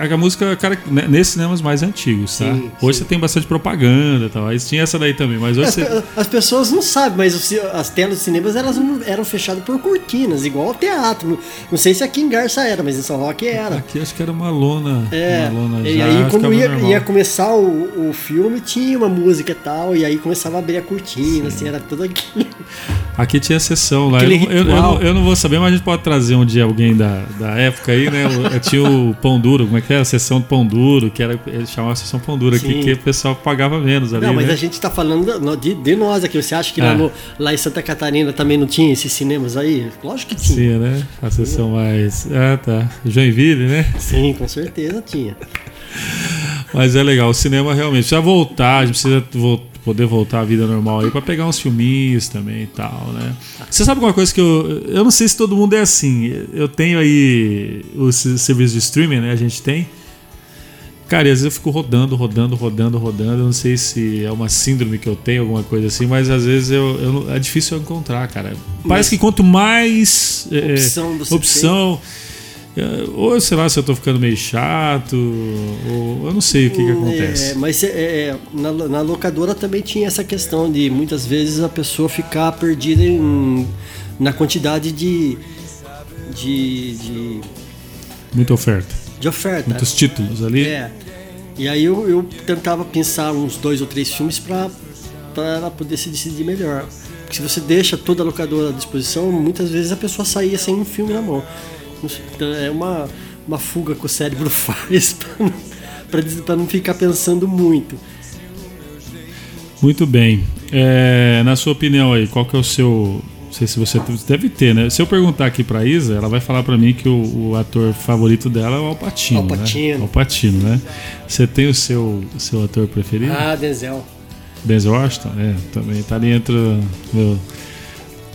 a, a música, cara, né, nesses cinemas mais antigos, tá? Sim, hoje sim. você tem bastante propaganda e tal. Aí tinha essa daí também, mas hoje As, você. as pessoas não sabem, mas as telas dos cinemas elas eram fechadas por cortinas, igual ao teatro. Não, não sei se aqui em Garça era, mas em São Roque era. Aqui acho que era uma lona. É, uma lona e já, aí quando ia, ia começar o, o filme, tinha uma música e tal, e aí começava a abrir a cortina, assim, era tudo aquilo. Aqui tinha sessão lá. Eu, eu- eu eu não vou saber, mas a gente pode trazer um dia alguém da, da época aí, né? Tinha o Pão Duro, como é que era? A sessão do Pão Duro, que era, eles chamavam Sessão Pão Duro aqui, que o pessoal pagava menos ali. Não, mas né? a gente tá falando de, de nós aqui. Você acha que É. lá, no- lá em Santa Catarina também não tinha esses cinemas aí? Lógico que tinha. Sim, né? A sessão mais. Ah, tá. Joinville, né? Sim, com certeza tinha. Mas é legal, o cinema realmente precisa voltar, a gente precisa vo- poder voltar à vida normal aí pra pegar uns filminhos também e tal, né? Você sabe alguma coisa que eu. Eu não sei se todo mundo é assim. Eu tenho aí o se- serviço de streaming, né? A gente tem. Cara, e às vezes eu fico rodando, rodando, rodando, rodando. Eu não sei se é uma síndrome que eu tenho, alguma coisa assim, mas às vezes eu, eu é difícil eu encontrar, cara. Parece que quanto mais é, Opção você opção é, ou sei lá se eu tô ficando meio chato, ou eu não sei o que, que acontece. É, mas é, é, na, na locadora também tinha essa questão de muitas vezes a pessoa ficar perdida em- na quantidade de, de, de, Muita oferta. de oferta. Muitos títulos ali. É. E aí eu, eu tentava pensar uns dois ou três filmes para ela poder se decidir melhor. Porque se você deixa toda a locadora à disposição, muitas vezes a pessoa saía sem um filme na mão. Então é uma, uma fuga que o cérebro faz para não ficar pensando muito. Muito bem. É, na sua opinião aí, qual que é o seu. Não sei se você deve ter, né? Se eu perguntar aqui pra Isa, ela vai falar pra mim que o, o ator favorito dela é o Alpatino. Al Pacino. Né? Alpatino, né? Você tem o seu, seu ator preferido? Ah, Denzel. Denzel Washington? É, também tá ali entre meu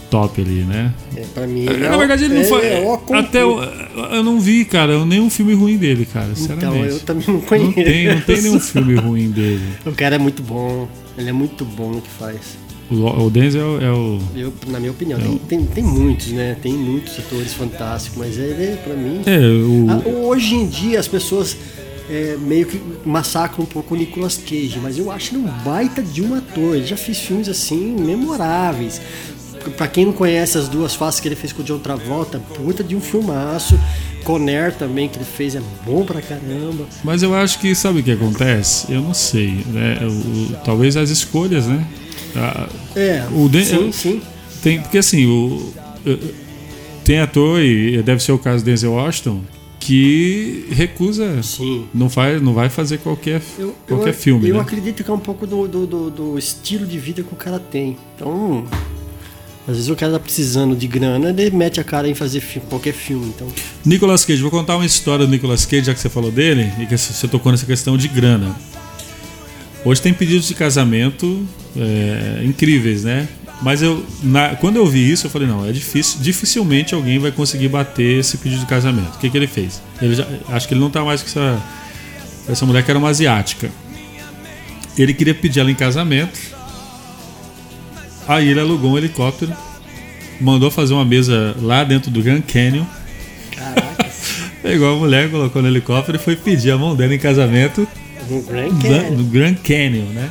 top ali, né? É, pra mim. Na verdade, ele não é, foi. é o concurso. até eu, eu não vi, cara, nenhum filme ruim dele, cara. Então, eu também não não, conheço. tem, não tem nenhum filme ruim dele. O cara é muito bom. Ele é muito bom no que faz. O, o Denzel é o. Eu, na minha opinião, tem, tem, tem muitos, né? Tem muitos atores fantásticos, mas ele, pra mim. É, o. Ah, hoje em dia as pessoas é, meio que massacram um pouco o Nicolas Cage, mas eu acho ele um baita de um ator. Ele já fez filmes assim memoráveis. Pra quem não conhece as duas faces que ele fez com o John Travolta, puta de um filmaço. Conner também que ele fez é bom pra caramba. Mas eu acho que sabe o que acontece? Eu não sei, né? O- talvez as escolhas, né? Ah, É, O Den- sim, eu- sim. Tem, porque assim, o, tem ator, e deve ser o caso do Denzel Washington, que recusa, Sim. não, faz, não vai fazer qualquer, Eu, qualquer eu, filme, eu né? acredito que é um pouco do, do, do- do estilo de vida que o cara tem. Então, às vezes o cara tá precisando de grana, ele mete a cara em fazer fi- qualquer filme. Então, Nicolas Cage, vou contar uma história do Nicolas Cage, já que você falou dele, e que você tocou nessa questão de grana. Hoje tem pedidos de casamento é, incríveis, né? Mas eu, na- quando eu vi isso, eu falei, não, é difícil, dificilmente alguém vai conseguir bater esse pedido de casamento. O que, que ele fez? Ele já- acho que ele não tá mais com essa, essa mulher que era uma asiática. Ele queria pedir ela em casamento. Aí ele alugou um helicóptero, mandou fazer uma mesa lá dentro do Grand Canyon. caraca, Pegou a mulher, colocou no helicóptero e foi pedir a mão dela em casamento no Grand Canyon. no Grand Canyon, né?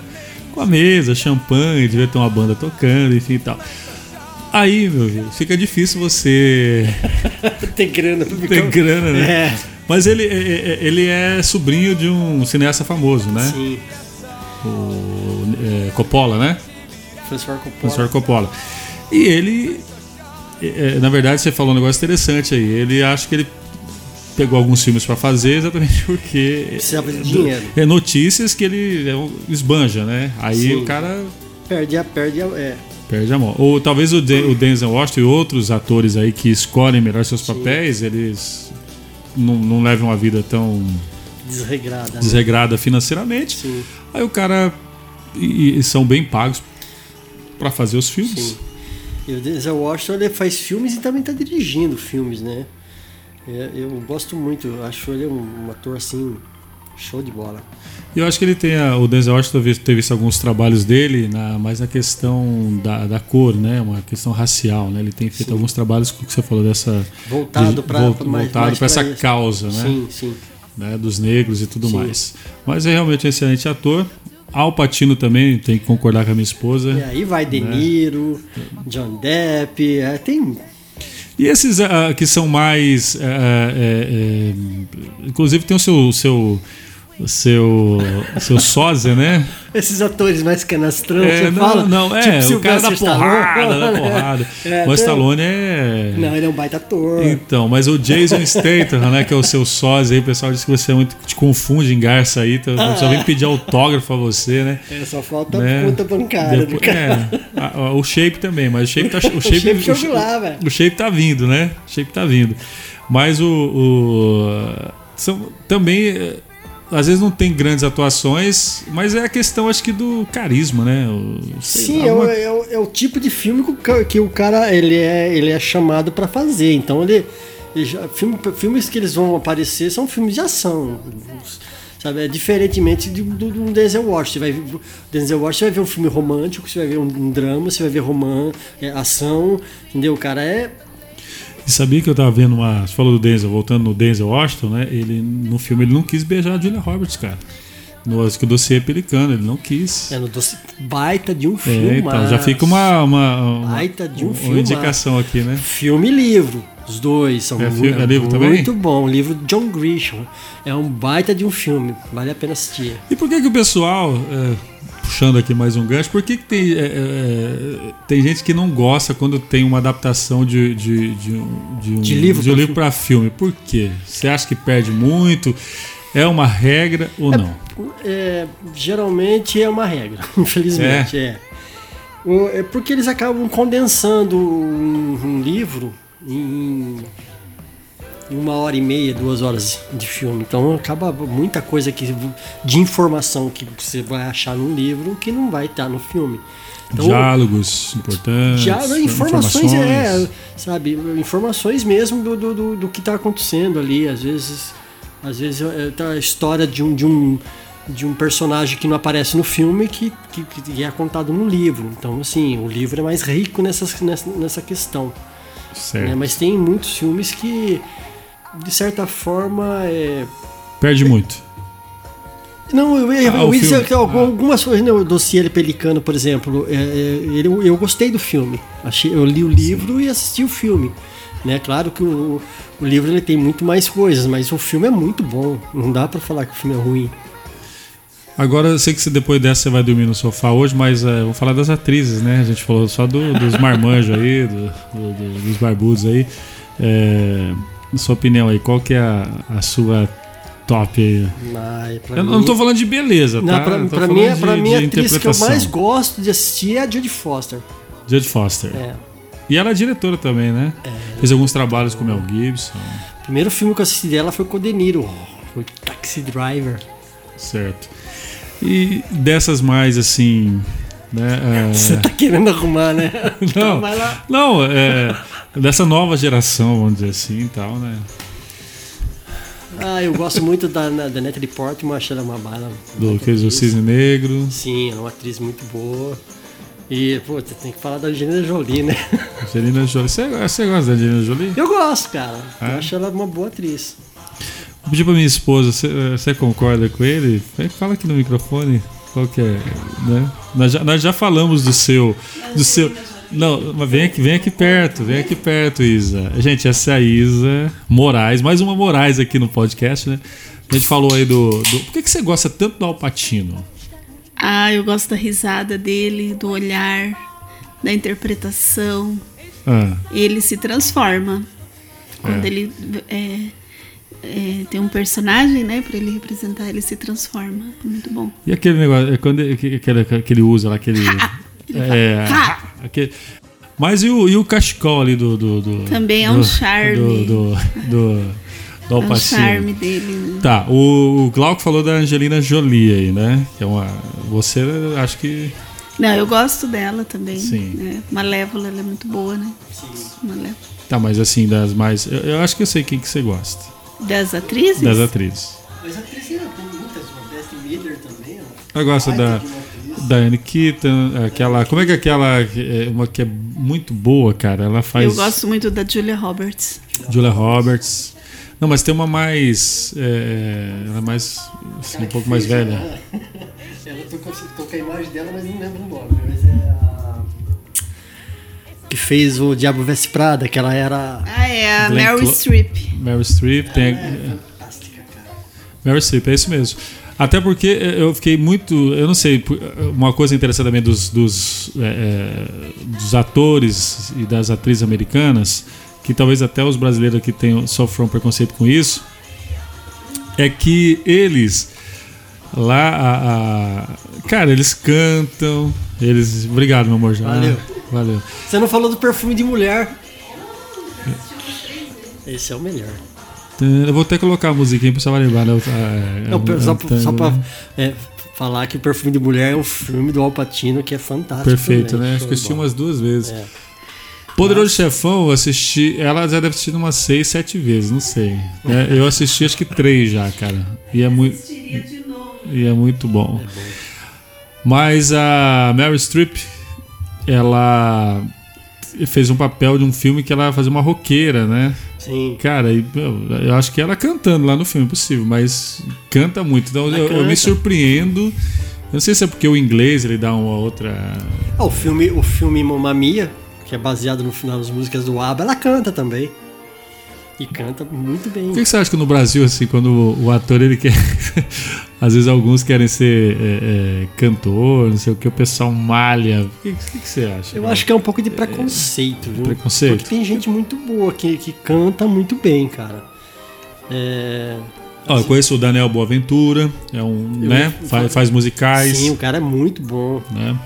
Com a mesa, champanhe, devia ter uma banda tocando, enfim e tal. Aí, meu filho, fica difícil você Tem grana pra ter ficar- grana, né? É, Mas ele, é- é- ele é sobrinho de um cineasta famoso, né? sim. O é, Coppola, né? Professor Coppola. Professor Coppola. E ele, é, é, na verdade, você falou um negócio interessante aí. Ele acha que ele pegou alguns filmes pra fazer exatamente porque Precisava de dinheiro. é notícias que ele é esbanja, né? Aí Sim. o cara Perde a, perde a, é. perde a mão. Ou talvez o, Den- o Denzel Washington e outros atores aí que escolhem melhor seus papéis, eles não, não levam uma vida tão desregrada. né? desregrada financeiramente. Sim, Aí o cara e, e são bem pagos pra fazer os filmes. sim. E o Denzel Washington ele faz filmes e também tá dirigindo filmes, né? É, eu gosto muito, acho ele um, um ator assim, show de bola. E eu acho que ele tem a, o Denzel Washington teve, visto alguns trabalhos dele na, mais na questão da, da cor, né? Uma questão racial, né? Ele tem feito Sim. alguns trabalhos que você falou dessa Voltado pra- vol- voltado para essa isso. causa, né? Sim, sim. né? Dos negros e tudo Sim. mais. Mas é realmente um excelente ator. Al Pacino também tem que concordar com a minha esposa. E aí vai De Né? Niro, John Depp, é, tem. E esses ah, que são mais. é, é, inclusive tem o seu. o seu o seu, o seu sósia, né? Esses atores mais canastrão, É, você não, fala. não, é, tipo o cara da porrada, da porrada. É, o tem- Stallone é. Não, ele é um baita ator. Então, mas o Jason Statham, né, que é o seu sósia aí, o pessoal diz que você é muito te confunde em garça aí, então só vem pedir autógrafo a você, né? É, só falta né? puta bancada do Depois- cara. é, a- a- o shape também, mas o shape tá, o shape, shape o, lá, velho. o shape tá vindo, né? O shape tá vindo. Mas o, o- são também às vezes não tem grandes atuações, mas é a questão acho que do carisma, né? O- Sim, lá, é uma- é, o, é o tipo de filme que o cara ele é, ele é chamado pra fazer. Então ele, ele já- filme- filmes que eles vão aparecer são filmes de ação. Sabe, é diferentemente do, do, do Denzel Washington. Você vai ver, o Denzel Washington vai ver um filme romântico, você vai ver um, um drama, você vai ver romance, é, ação, entendeu? O cara é E sabia que eu tava vendo uma. Você falou do Denzel, voltando no Denzel Washington, né? Ele, no filme ele não quis beijar a Julia Roberts, cara. No acho que o dossiê é pelicano, ele não quis. É no doce, baita de um filme. É, então, já fica uma, uma, uma, Baita de um uma filmaço. indicação aqui, né? Filme e livro. Os dois são É mu- fi- é livro também? muito bom. O livro de John Grisham. É um baita de um filme. Vale a pena assistir. E por que que o pessoal, é, puxando aqui mais um gancho, por que, que tem, é, é, tem gente que não gosta quando tem uma adaptação de, de, de, um- de um, livro de um livro para filme? Por quê? Você acha que perde muito? É uma regra ou não? É, geralmente é uma regra, infelizmente. É. O- é porque eles acabam condensando um, um livro em, uma hora e meia, duas horas de filme. Então acaba muita coisa que, de informação que você vai achar num livro que não vai estar no filme. Então, Diálogos importantes. já, informações, é, sabe, informações mesmo do, do, do, do que está acontecendo ali. Às vezes, às vezes é, tá a história de um, de um de um personagem que não aparece no filme que, que, que é contado no livro. Então, assim, o livro é mais rico nessas, nessa, nessa questão. Certo. né? Mas tem muitos filmes que, de certa forma, é, Perde muito. não, eu, eu, Ah, eu ia dizer que algumas coisas, né, o dossiê Pelicano, por exemplo, é, é, ele, eu gostei do filme. Achei, eu li o livro e assisti o filme. Né? Claro que o, o livro ele tem muito mais coisas, mas o filme é muito bom. Não dá pra falar que o filme é ruim. Agora eu sei que depois dessa você vai dormir no sofá hoje, mas é, vamos falar das atrizes, né? A gente falou só do- dos marmanjos aí, do- do- dos barbudos aí. É, na sua opinião aí, qual que é a, a sua top aí? Pra Eu mim- não tô falando de beleza, tá? Não, pra, Eu tô pra falando mim, de- pra mim a atriz que eu mais gosto de assistir é a Jodie Foster. Jodie Foster. É. E ela é diretora também, né? Fez alguns trabalhos com o Mel Gibson, O primeiro filme que eu assisti dela foi com o De Niro, foi Taxi Driver. certo. E dessas mais assim, né? é, Você tá querendo arrumar, né? Não, Então vai lá. não, é dessa nova geração, vamos dizer assim e tal, né? Ah, eu gosto muito da, da Natalie Portman, acho ela uma bala. Do que o Cisne Negro, Sim, ela é uma atriz muito boa. E, pô, você tem que falar da Angelina Jolie, né? Angelina Jolie. Você, você gosta da Angelina Jolie? Eu gosto, cara. Eu É? acho ela uma boa atriz. Vou pedir pra minha esposa, você, você concorda com ele? Fala aqui no microfone. Qual que é, né? Nós já, nós já falamos do seu, do seu. Não, mas vem aqui, vem aqui perto, vem aqui perto, Isa. Gente, essa é a Isa Moraes, mais uma Moraes aqui no podcast, né? A gente falou aí do. do por que, que você gosta tanto do Alpatino? Ah, eu gosto da risada dele, do olhar, da interpretação. Ah, Ele se transforma. Quando É. ele é, é, tem um personagem, né, pra ele representar, ele se transforma. É muito bom. e aquele negócio, é quando ele- que, que, que ele usa lá, aquele. É, Ha! aquele mas e o, e o cachecol ali do. do, do Também é um do- charme. Do, do, do, do É o Alpatino. charme dele. né? Tá, o, o Glauco falou da Angelina Jolie aí, né? Que é uma. Você acho que. Não, eu gosto dela também. Sim. Né? Malévola, ela é muito boa, né? Malévola. Tá, mas assim, das mais. Eu, eu acho que eu sei quem que você gosta. Das atrizes? Das atrizes. Mas a atriz tem muitas, Beth Miller também. Eu gosto da. Da Anne Keaton, aquela. Como é que é aquela. é, Uma que é muito boa, cara. Ela faz. Eu gosto muito da Julia Roberts. Julia Roberts. Não, mas tem uma mais. é, ela é mais. assim, um pouco mais velha. Ela tô com, tô com a imagem dela, mas não lembro o nome. Mas é. Que fez o Diabo Veste Prada, que ela era. Ah, é a Meryl Clo- Streep. Meryl Streep tem. Fantástica, cara. Meryl Streep, é isso mesmo. Até porque eu fiquei muito. Eu não sei, uma coisa interessante também dos, dos, é, é, dos atores e das atrizes americanas, que talvez até os brasileiros aqui tenham, sofram preconceito com isso, é que eles. Lá, a, a- cara, eles cantam. Eles. Obrigado, meu amor. Já. Valeu. Valeu. Você não falou do perfume de mulher. Esse é o melhor. Eu vou até colocar a musiquinha pra você vai lembrar, né? É, Não, é, só, é, só pra é, falar que o Perfume de Mulher é um filme do Al Pacino que é fantástico. Perfeito, também. né? Acho que eu assisti umas duas vezes. É. Poderoso Chefão, eu assisti. Ela já deve ter assistido umas seis, sete vezes, não sei. né? Eu assisti acho que três já, cara. E é muito. E é muito bom. Mas a Meryl Streep, ela fez um papel de um filme que ela fazia uma roqueira, né? Sim. Cara, eu acho que ela cantando lá no filme, é possível, mas canta muito. Então eu, eu me canta. surpreendo. Eu não sei se é porque o inglês ele dá uma outra. Ah, o filme, o filme Mamma Mia, que é baseado no final das músicas do ABBA, ela canta também. E canta muito bem. O que que você acha que no Brasil, assim, quando o, ator ele quer. Às vezes alguns querem ser é, é, cantor, não sei o que, o pessoal malha. O que, que, que você acha? Eu acho que é um pouco de preconceito, viu? Preconceito? Porque tem gente muito boa que, que canta muito bem, cara. É... Ó, eu conheço o Daniel Boaventura, é um, né? Faz, faz musicais. Sim, o cara é muito bom. né?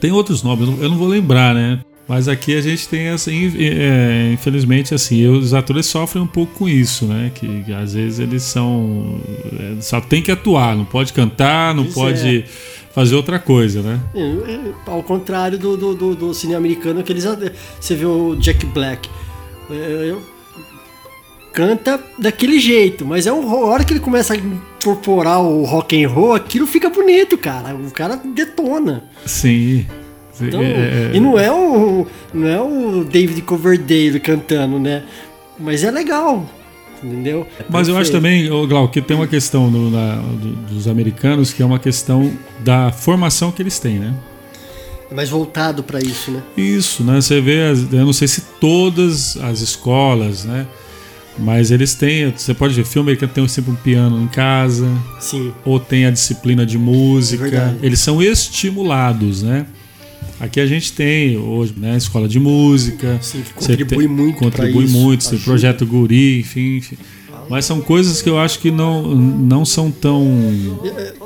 Tem outros nomes, eu não- eu não vou lembrar, né? Mas aqui a gente tem assim, é, infelizmente assim, os atores sofrem um pouco com isso, né? Que, que às vezes eles são é, só tem que atuar, não pode cantar, não Pois pode é. fazer outra coisa, né? É, é, Ao contrário do, do, do, do cinema americano, que eles. Você vê o Jack Black. é, eu- canta daquele jeito, mas é uma hora que ele começa a incorporar o rock and roll, aquilo fica bonito, cara. O cara detona. Sim. Então, É, é, E não é o não é o David Coverdale cantando, né? Mas é legal, entendeu? Mas eu acho também, Glau, que tem uma questão na- do- dos americanos que é uma questão da formação que eles têm, né? é mais voltado pra isso, né? Isso, né? Você vê, eu não sei se todas as escolas, né? Mas eles têm, você pode ver, filme americano tem sempre um piano em casa, Sim. ou tem a disciplina de É música. verdade. Eles são estimulados, né? Aqui a gente tem hoje, né, escola de música. Sim, que contribui muito pra Contribui isso, muito, tem ajuda. projeto Guri, enfim, enfim. Mas são coisas que eu acho que não, não são tão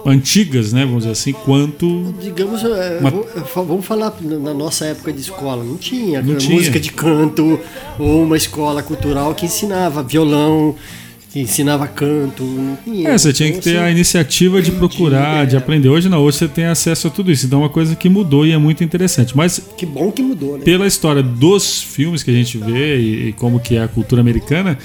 antigas, né, vamos dizer assim, quanto Digamos, é, Uma- vamos falar na na nossa época de escola, não tinha, Não música tinha. de canto ou uma escola cultural que ensinava violão, que ensinava canto, tinha. É, você tinha que ter a iniciativa de procurar, de é. aprender. Hoje não, hoje você tem acesso a tudo isso. Então é uma coisa que mudou e é muito interessante. Mas Que bom que mudou, né? pela história dos filmes que a gente vê e, e como que é a cultura americana,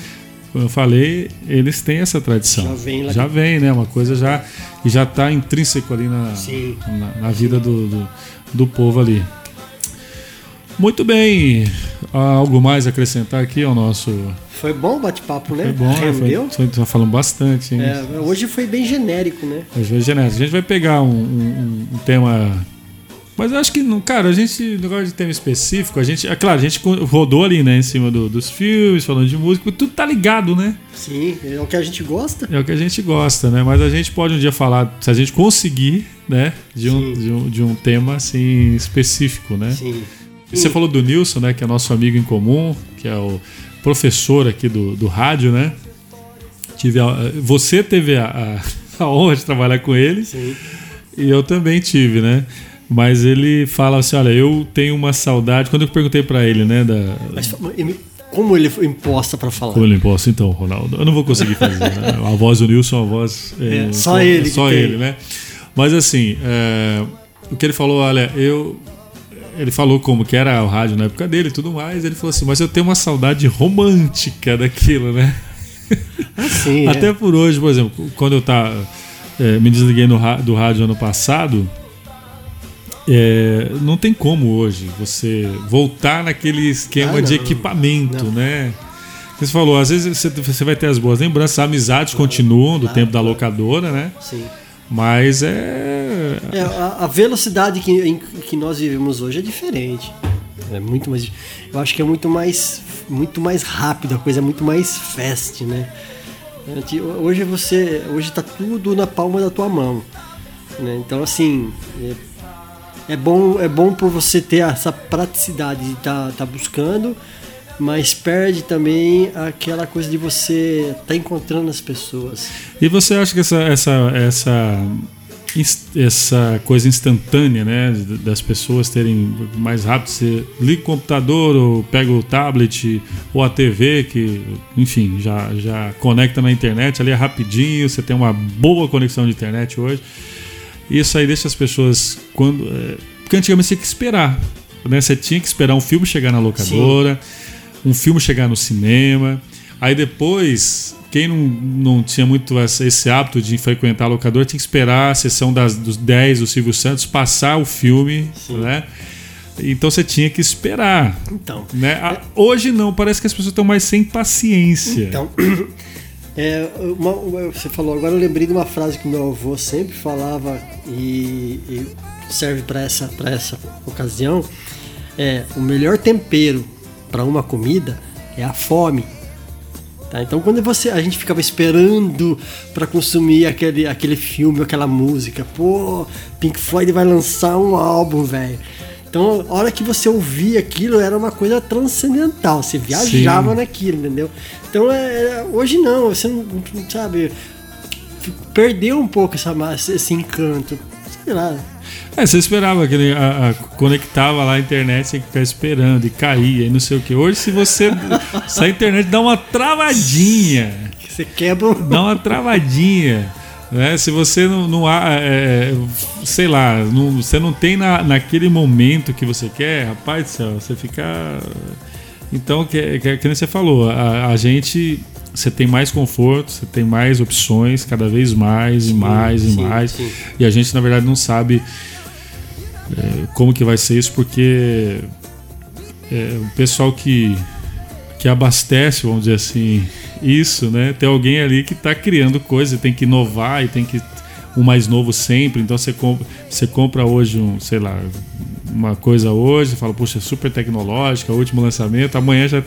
como eu falei, eles têm essa tradição. Já vem lá Já de- vem, né? Uma coisa já que já está intrínseco ali na, na, na vida do, do, do povo ali. Muito bem. Há algo mais a acrescentar aqui ao nosso. Foi bom o bate-papo, né? Foi bom, né? Rendeu? Foi, foi, falando bastante. hein? É, hoje foi bem genérico, né? Às vezes genérico. A gente vai pegar um, um- um tema. Mas eu acho que, não, cara, a gente, negócio de tema específico, a gente. É claro, a gente rodou ali, né, em cima do- dos filmes, falando de música, tudo tá ligado, né? Sim, é o que a gente gosta. É o que a gente gosta, né? Mas a gente pode um dia falar, se a gente conseguir, né, de um, de um, de um tema assim específico, né? Sim. E você falou do Nilson, né, que é nosso amigo em comum, que é o professor aqui do, do rádio, né? Tive a- você teve a, a, a honra de trabalhar com ele. Sim. E eu também tive, né? Mas ele fala assim: olha, eu tenho uma saudade. Quando eu perguntei pra ele, né, da. Mas como ele imposta pra falar? Como ele imposto, então, Ronaldo? Eu não vou conseguir fazer, né? A voz do Nilson é uma voz. É, só ele que Só ele, né? Mas assim, é, o que ele falou, olha, eu. Ele falou como que era o rádio na época dele e tudo mais. Ele falou assim, mas eu tenho uma saudade romântica daquilo, né? Sim, é. Até por hoje, por exemplo, quando eu tá, é, me desliguei no do rádio ano passado, é, não tem como hoje você voltar naquele esquema Ah, de equipamento, Não. né? Você falou, às vezes você, você vai ter as boas lembranças, amizades continuam do claro, tempo da locadora, né? Sim. Mas é. É, a, a velocidade que, em que nós vivemos hoje é diferente. É muito mais. Eu acho que é muito mais, muito mais rápido, a coisa é muito mais fast, né? Hoje você, hoje tá tudo na palma da tua mão, né? Então assim, é, é bom, é bom por você ter essa praticidade de estar tá, buscando, mas perde também aquela coisa de você estar encontrando as pessoas. E você acha que essa, essa, essa, essa coisa instantânea, né, das pessoas terem mais rápido, você liga o computador ou pega o tablet ou a TV, que, enfim, já, já conecta na internet, ali é rapidinho, você tem uma boa conexão de internet hoje. Isso aí deixa as pessoas quando. é, porque antigamente você tinha que esperar. Né? Você tinha que esperar um filme chegar na locadora, um filme chegar no cinema. Aí depois, quem não, não tinha muito esse hábito de frequentar a locadora tinha que esperar a sessão das, dos 10 do Silvio Santos passar o filme, né? Então você tinha que esperar. Então, Né? A- Hoje não, parece que as pessoas estão mais sem paciência. Então, é, uma- uma- você falou agora, eu lembrei de uma frase que meu avô sempre falava e, e serve para essa, pra essa ocasião. É, o melhor tempero para uma comida é a fome. Tá? Então quando você, a gente ficava esperando para consumir aquele, aquele filme, aquela música, pô, Pink Floyd vai lançar um álbum, velho. Então, a hora que você ouvia aquilo, era uma coisa transcendental. Você viajava Sim. naquilo, entendeu? Então, é, hoje não, você não, sabe. Perdeu um pouco essa, massa- esse encanto. Sei lá. É, você esperava que ele a- a- conectava lá a internet, você ficar esperando e caía e não sei o que. Hoje, se você. se a internet dá uma travadinha, Você quebra dá uma travadinha. Né? Se você não, não há, é, sei lá, não- você não tem na, naquele momento que você quer, rapaz do céu, você fica. Então, que, que, que nem você falou, a, a gente. Você tem mais conforto, você tem mais opções, cada vez mais e mais e sim, mais. sim. E a gente, na verdade, não sabe é, como que vai ser isso, porque é, o pessoal que, que abastece, vamos dizer assim, isso, né? Tem alguém ali que está criando coisa, tem que inovar e tem que o mais novo sempre. Então você compra, você compra hoje um, sei lá, uma coisa hoje, fala, puxa, é super tecnológica, último lançamento, amanhã já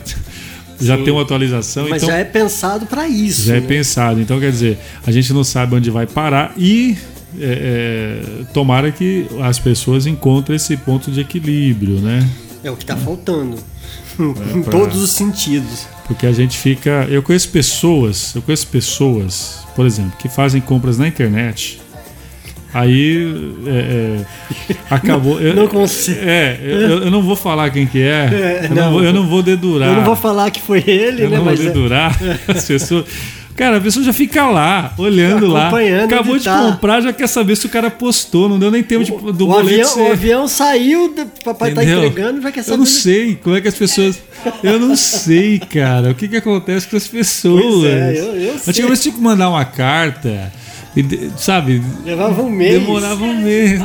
já Sim. tem uma atualização, Mas então já é pensado para isso. já é né? pensado. Então, quer dizer, a gente não sabe onde vai parar e é, é, tomara que as pessoas encontrem esse ponto de equilíbrio, né? É o que tá faltando. em pra- todos os sentidos. Porque a gente fica. Eu conheço pessoas, eu conheço pessoas, por exemplo, que fazem compras na internet. Aí é, é, acabou. eu, não consigo. É, eu, eu não vou falar quem que é. É, eu, não, não. vou, eu não vou dedurar. Eu não vou falar que foi ele, Eu né? não vou é- dedurar as pessoas. Cara, a pessoa já fica lá, olhando lá. Acompanhando Acabou de tá. comprar, já quer saber se o cara postou. Não deu nem tempo de, do o, boleto avião, ser- o avião saiu, o papai tá Entendeu? entregando, já quer saber. Eu não sei como é que as pessoas. Eu não sei, cara. O que, que acontece com as pessoas? Pois é, eu- eu sei. Antigamente tinha que mandar uma carta. E, sabe? Levava um mês. Demorava um mês.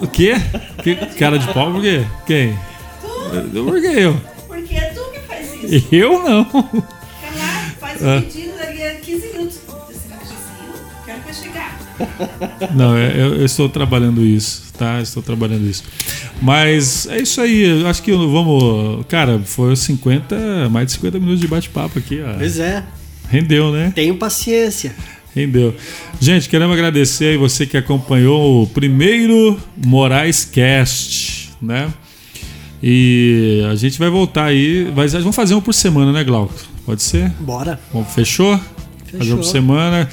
O quê? Que, cara de pau, por quê? Quem? Por que eu? Porque é tu que faz isso. Eu não. Lá, faz o Ah. pedido dali a 15 minutos. Esse cafezinho, quero que vai chegar. Não, é- eu, eu estou trabalhando isso, tá? Estou trabalhando isso. Mas é isso aí. Eu acho que vamos. Cara, foi 50, mais de 50 minutos de bate-papo aqui. Ó. Pois é, Rendeu, né? tenho paciência. Rendeu. Gente, queremos agradecer aí você que acompanhou o primeiro Moraes Cast, né? E a gente vai voltar aí. Mas vamos fazer um por semana, né, Glauco? Pode ser? Bora. Bom, fechou? Fazer um por Fechou. semana.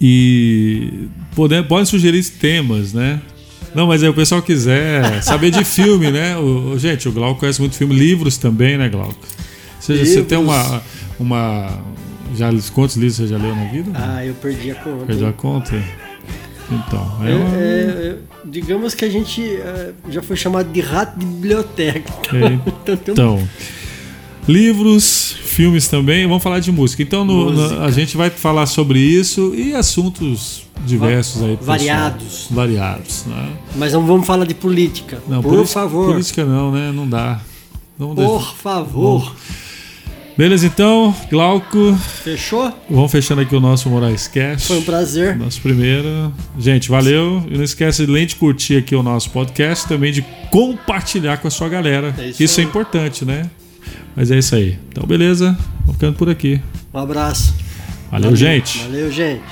E pode, podem sugerir temas, né? Não, mas aí o pessoal quiser saber de filme, né? O, gente, o Glauco conhece muito filme, livros também, né, Glauco? Você, você tem Livros. uma. uma já, quantos livros você já leu na vida? Ah, eu perdi a conta. Perdeu a conta? Então, é, uma- é, é, digamos que a gente é, já foi chamado de rato de biblioteca. É, Então, Então, livros, filmes também. Vamos falar de música. Então, no- no- Música. a gente vai falar sobre isso e assuntos diversos aí. pro pessoal. Variados. Variados, né? Mas não vamos falar de política. Não, Por política- favor. Política não, né? Não dá. Por favor. Beleza, então, Glauco, Fechou? vamos fechando aqui o nosso Moraes Cast. Foi um prazer. Nosso primeiro. Gente, valeu. E não esquece de além de curtir aqui o nosso podcast, também de compartilhar com a sua galera. É isso isso é importante, né? Mas é isso aí. Então, beleza. Vamos ficando por aqui. Um abraço. Valeu, gente. Valeu, gente.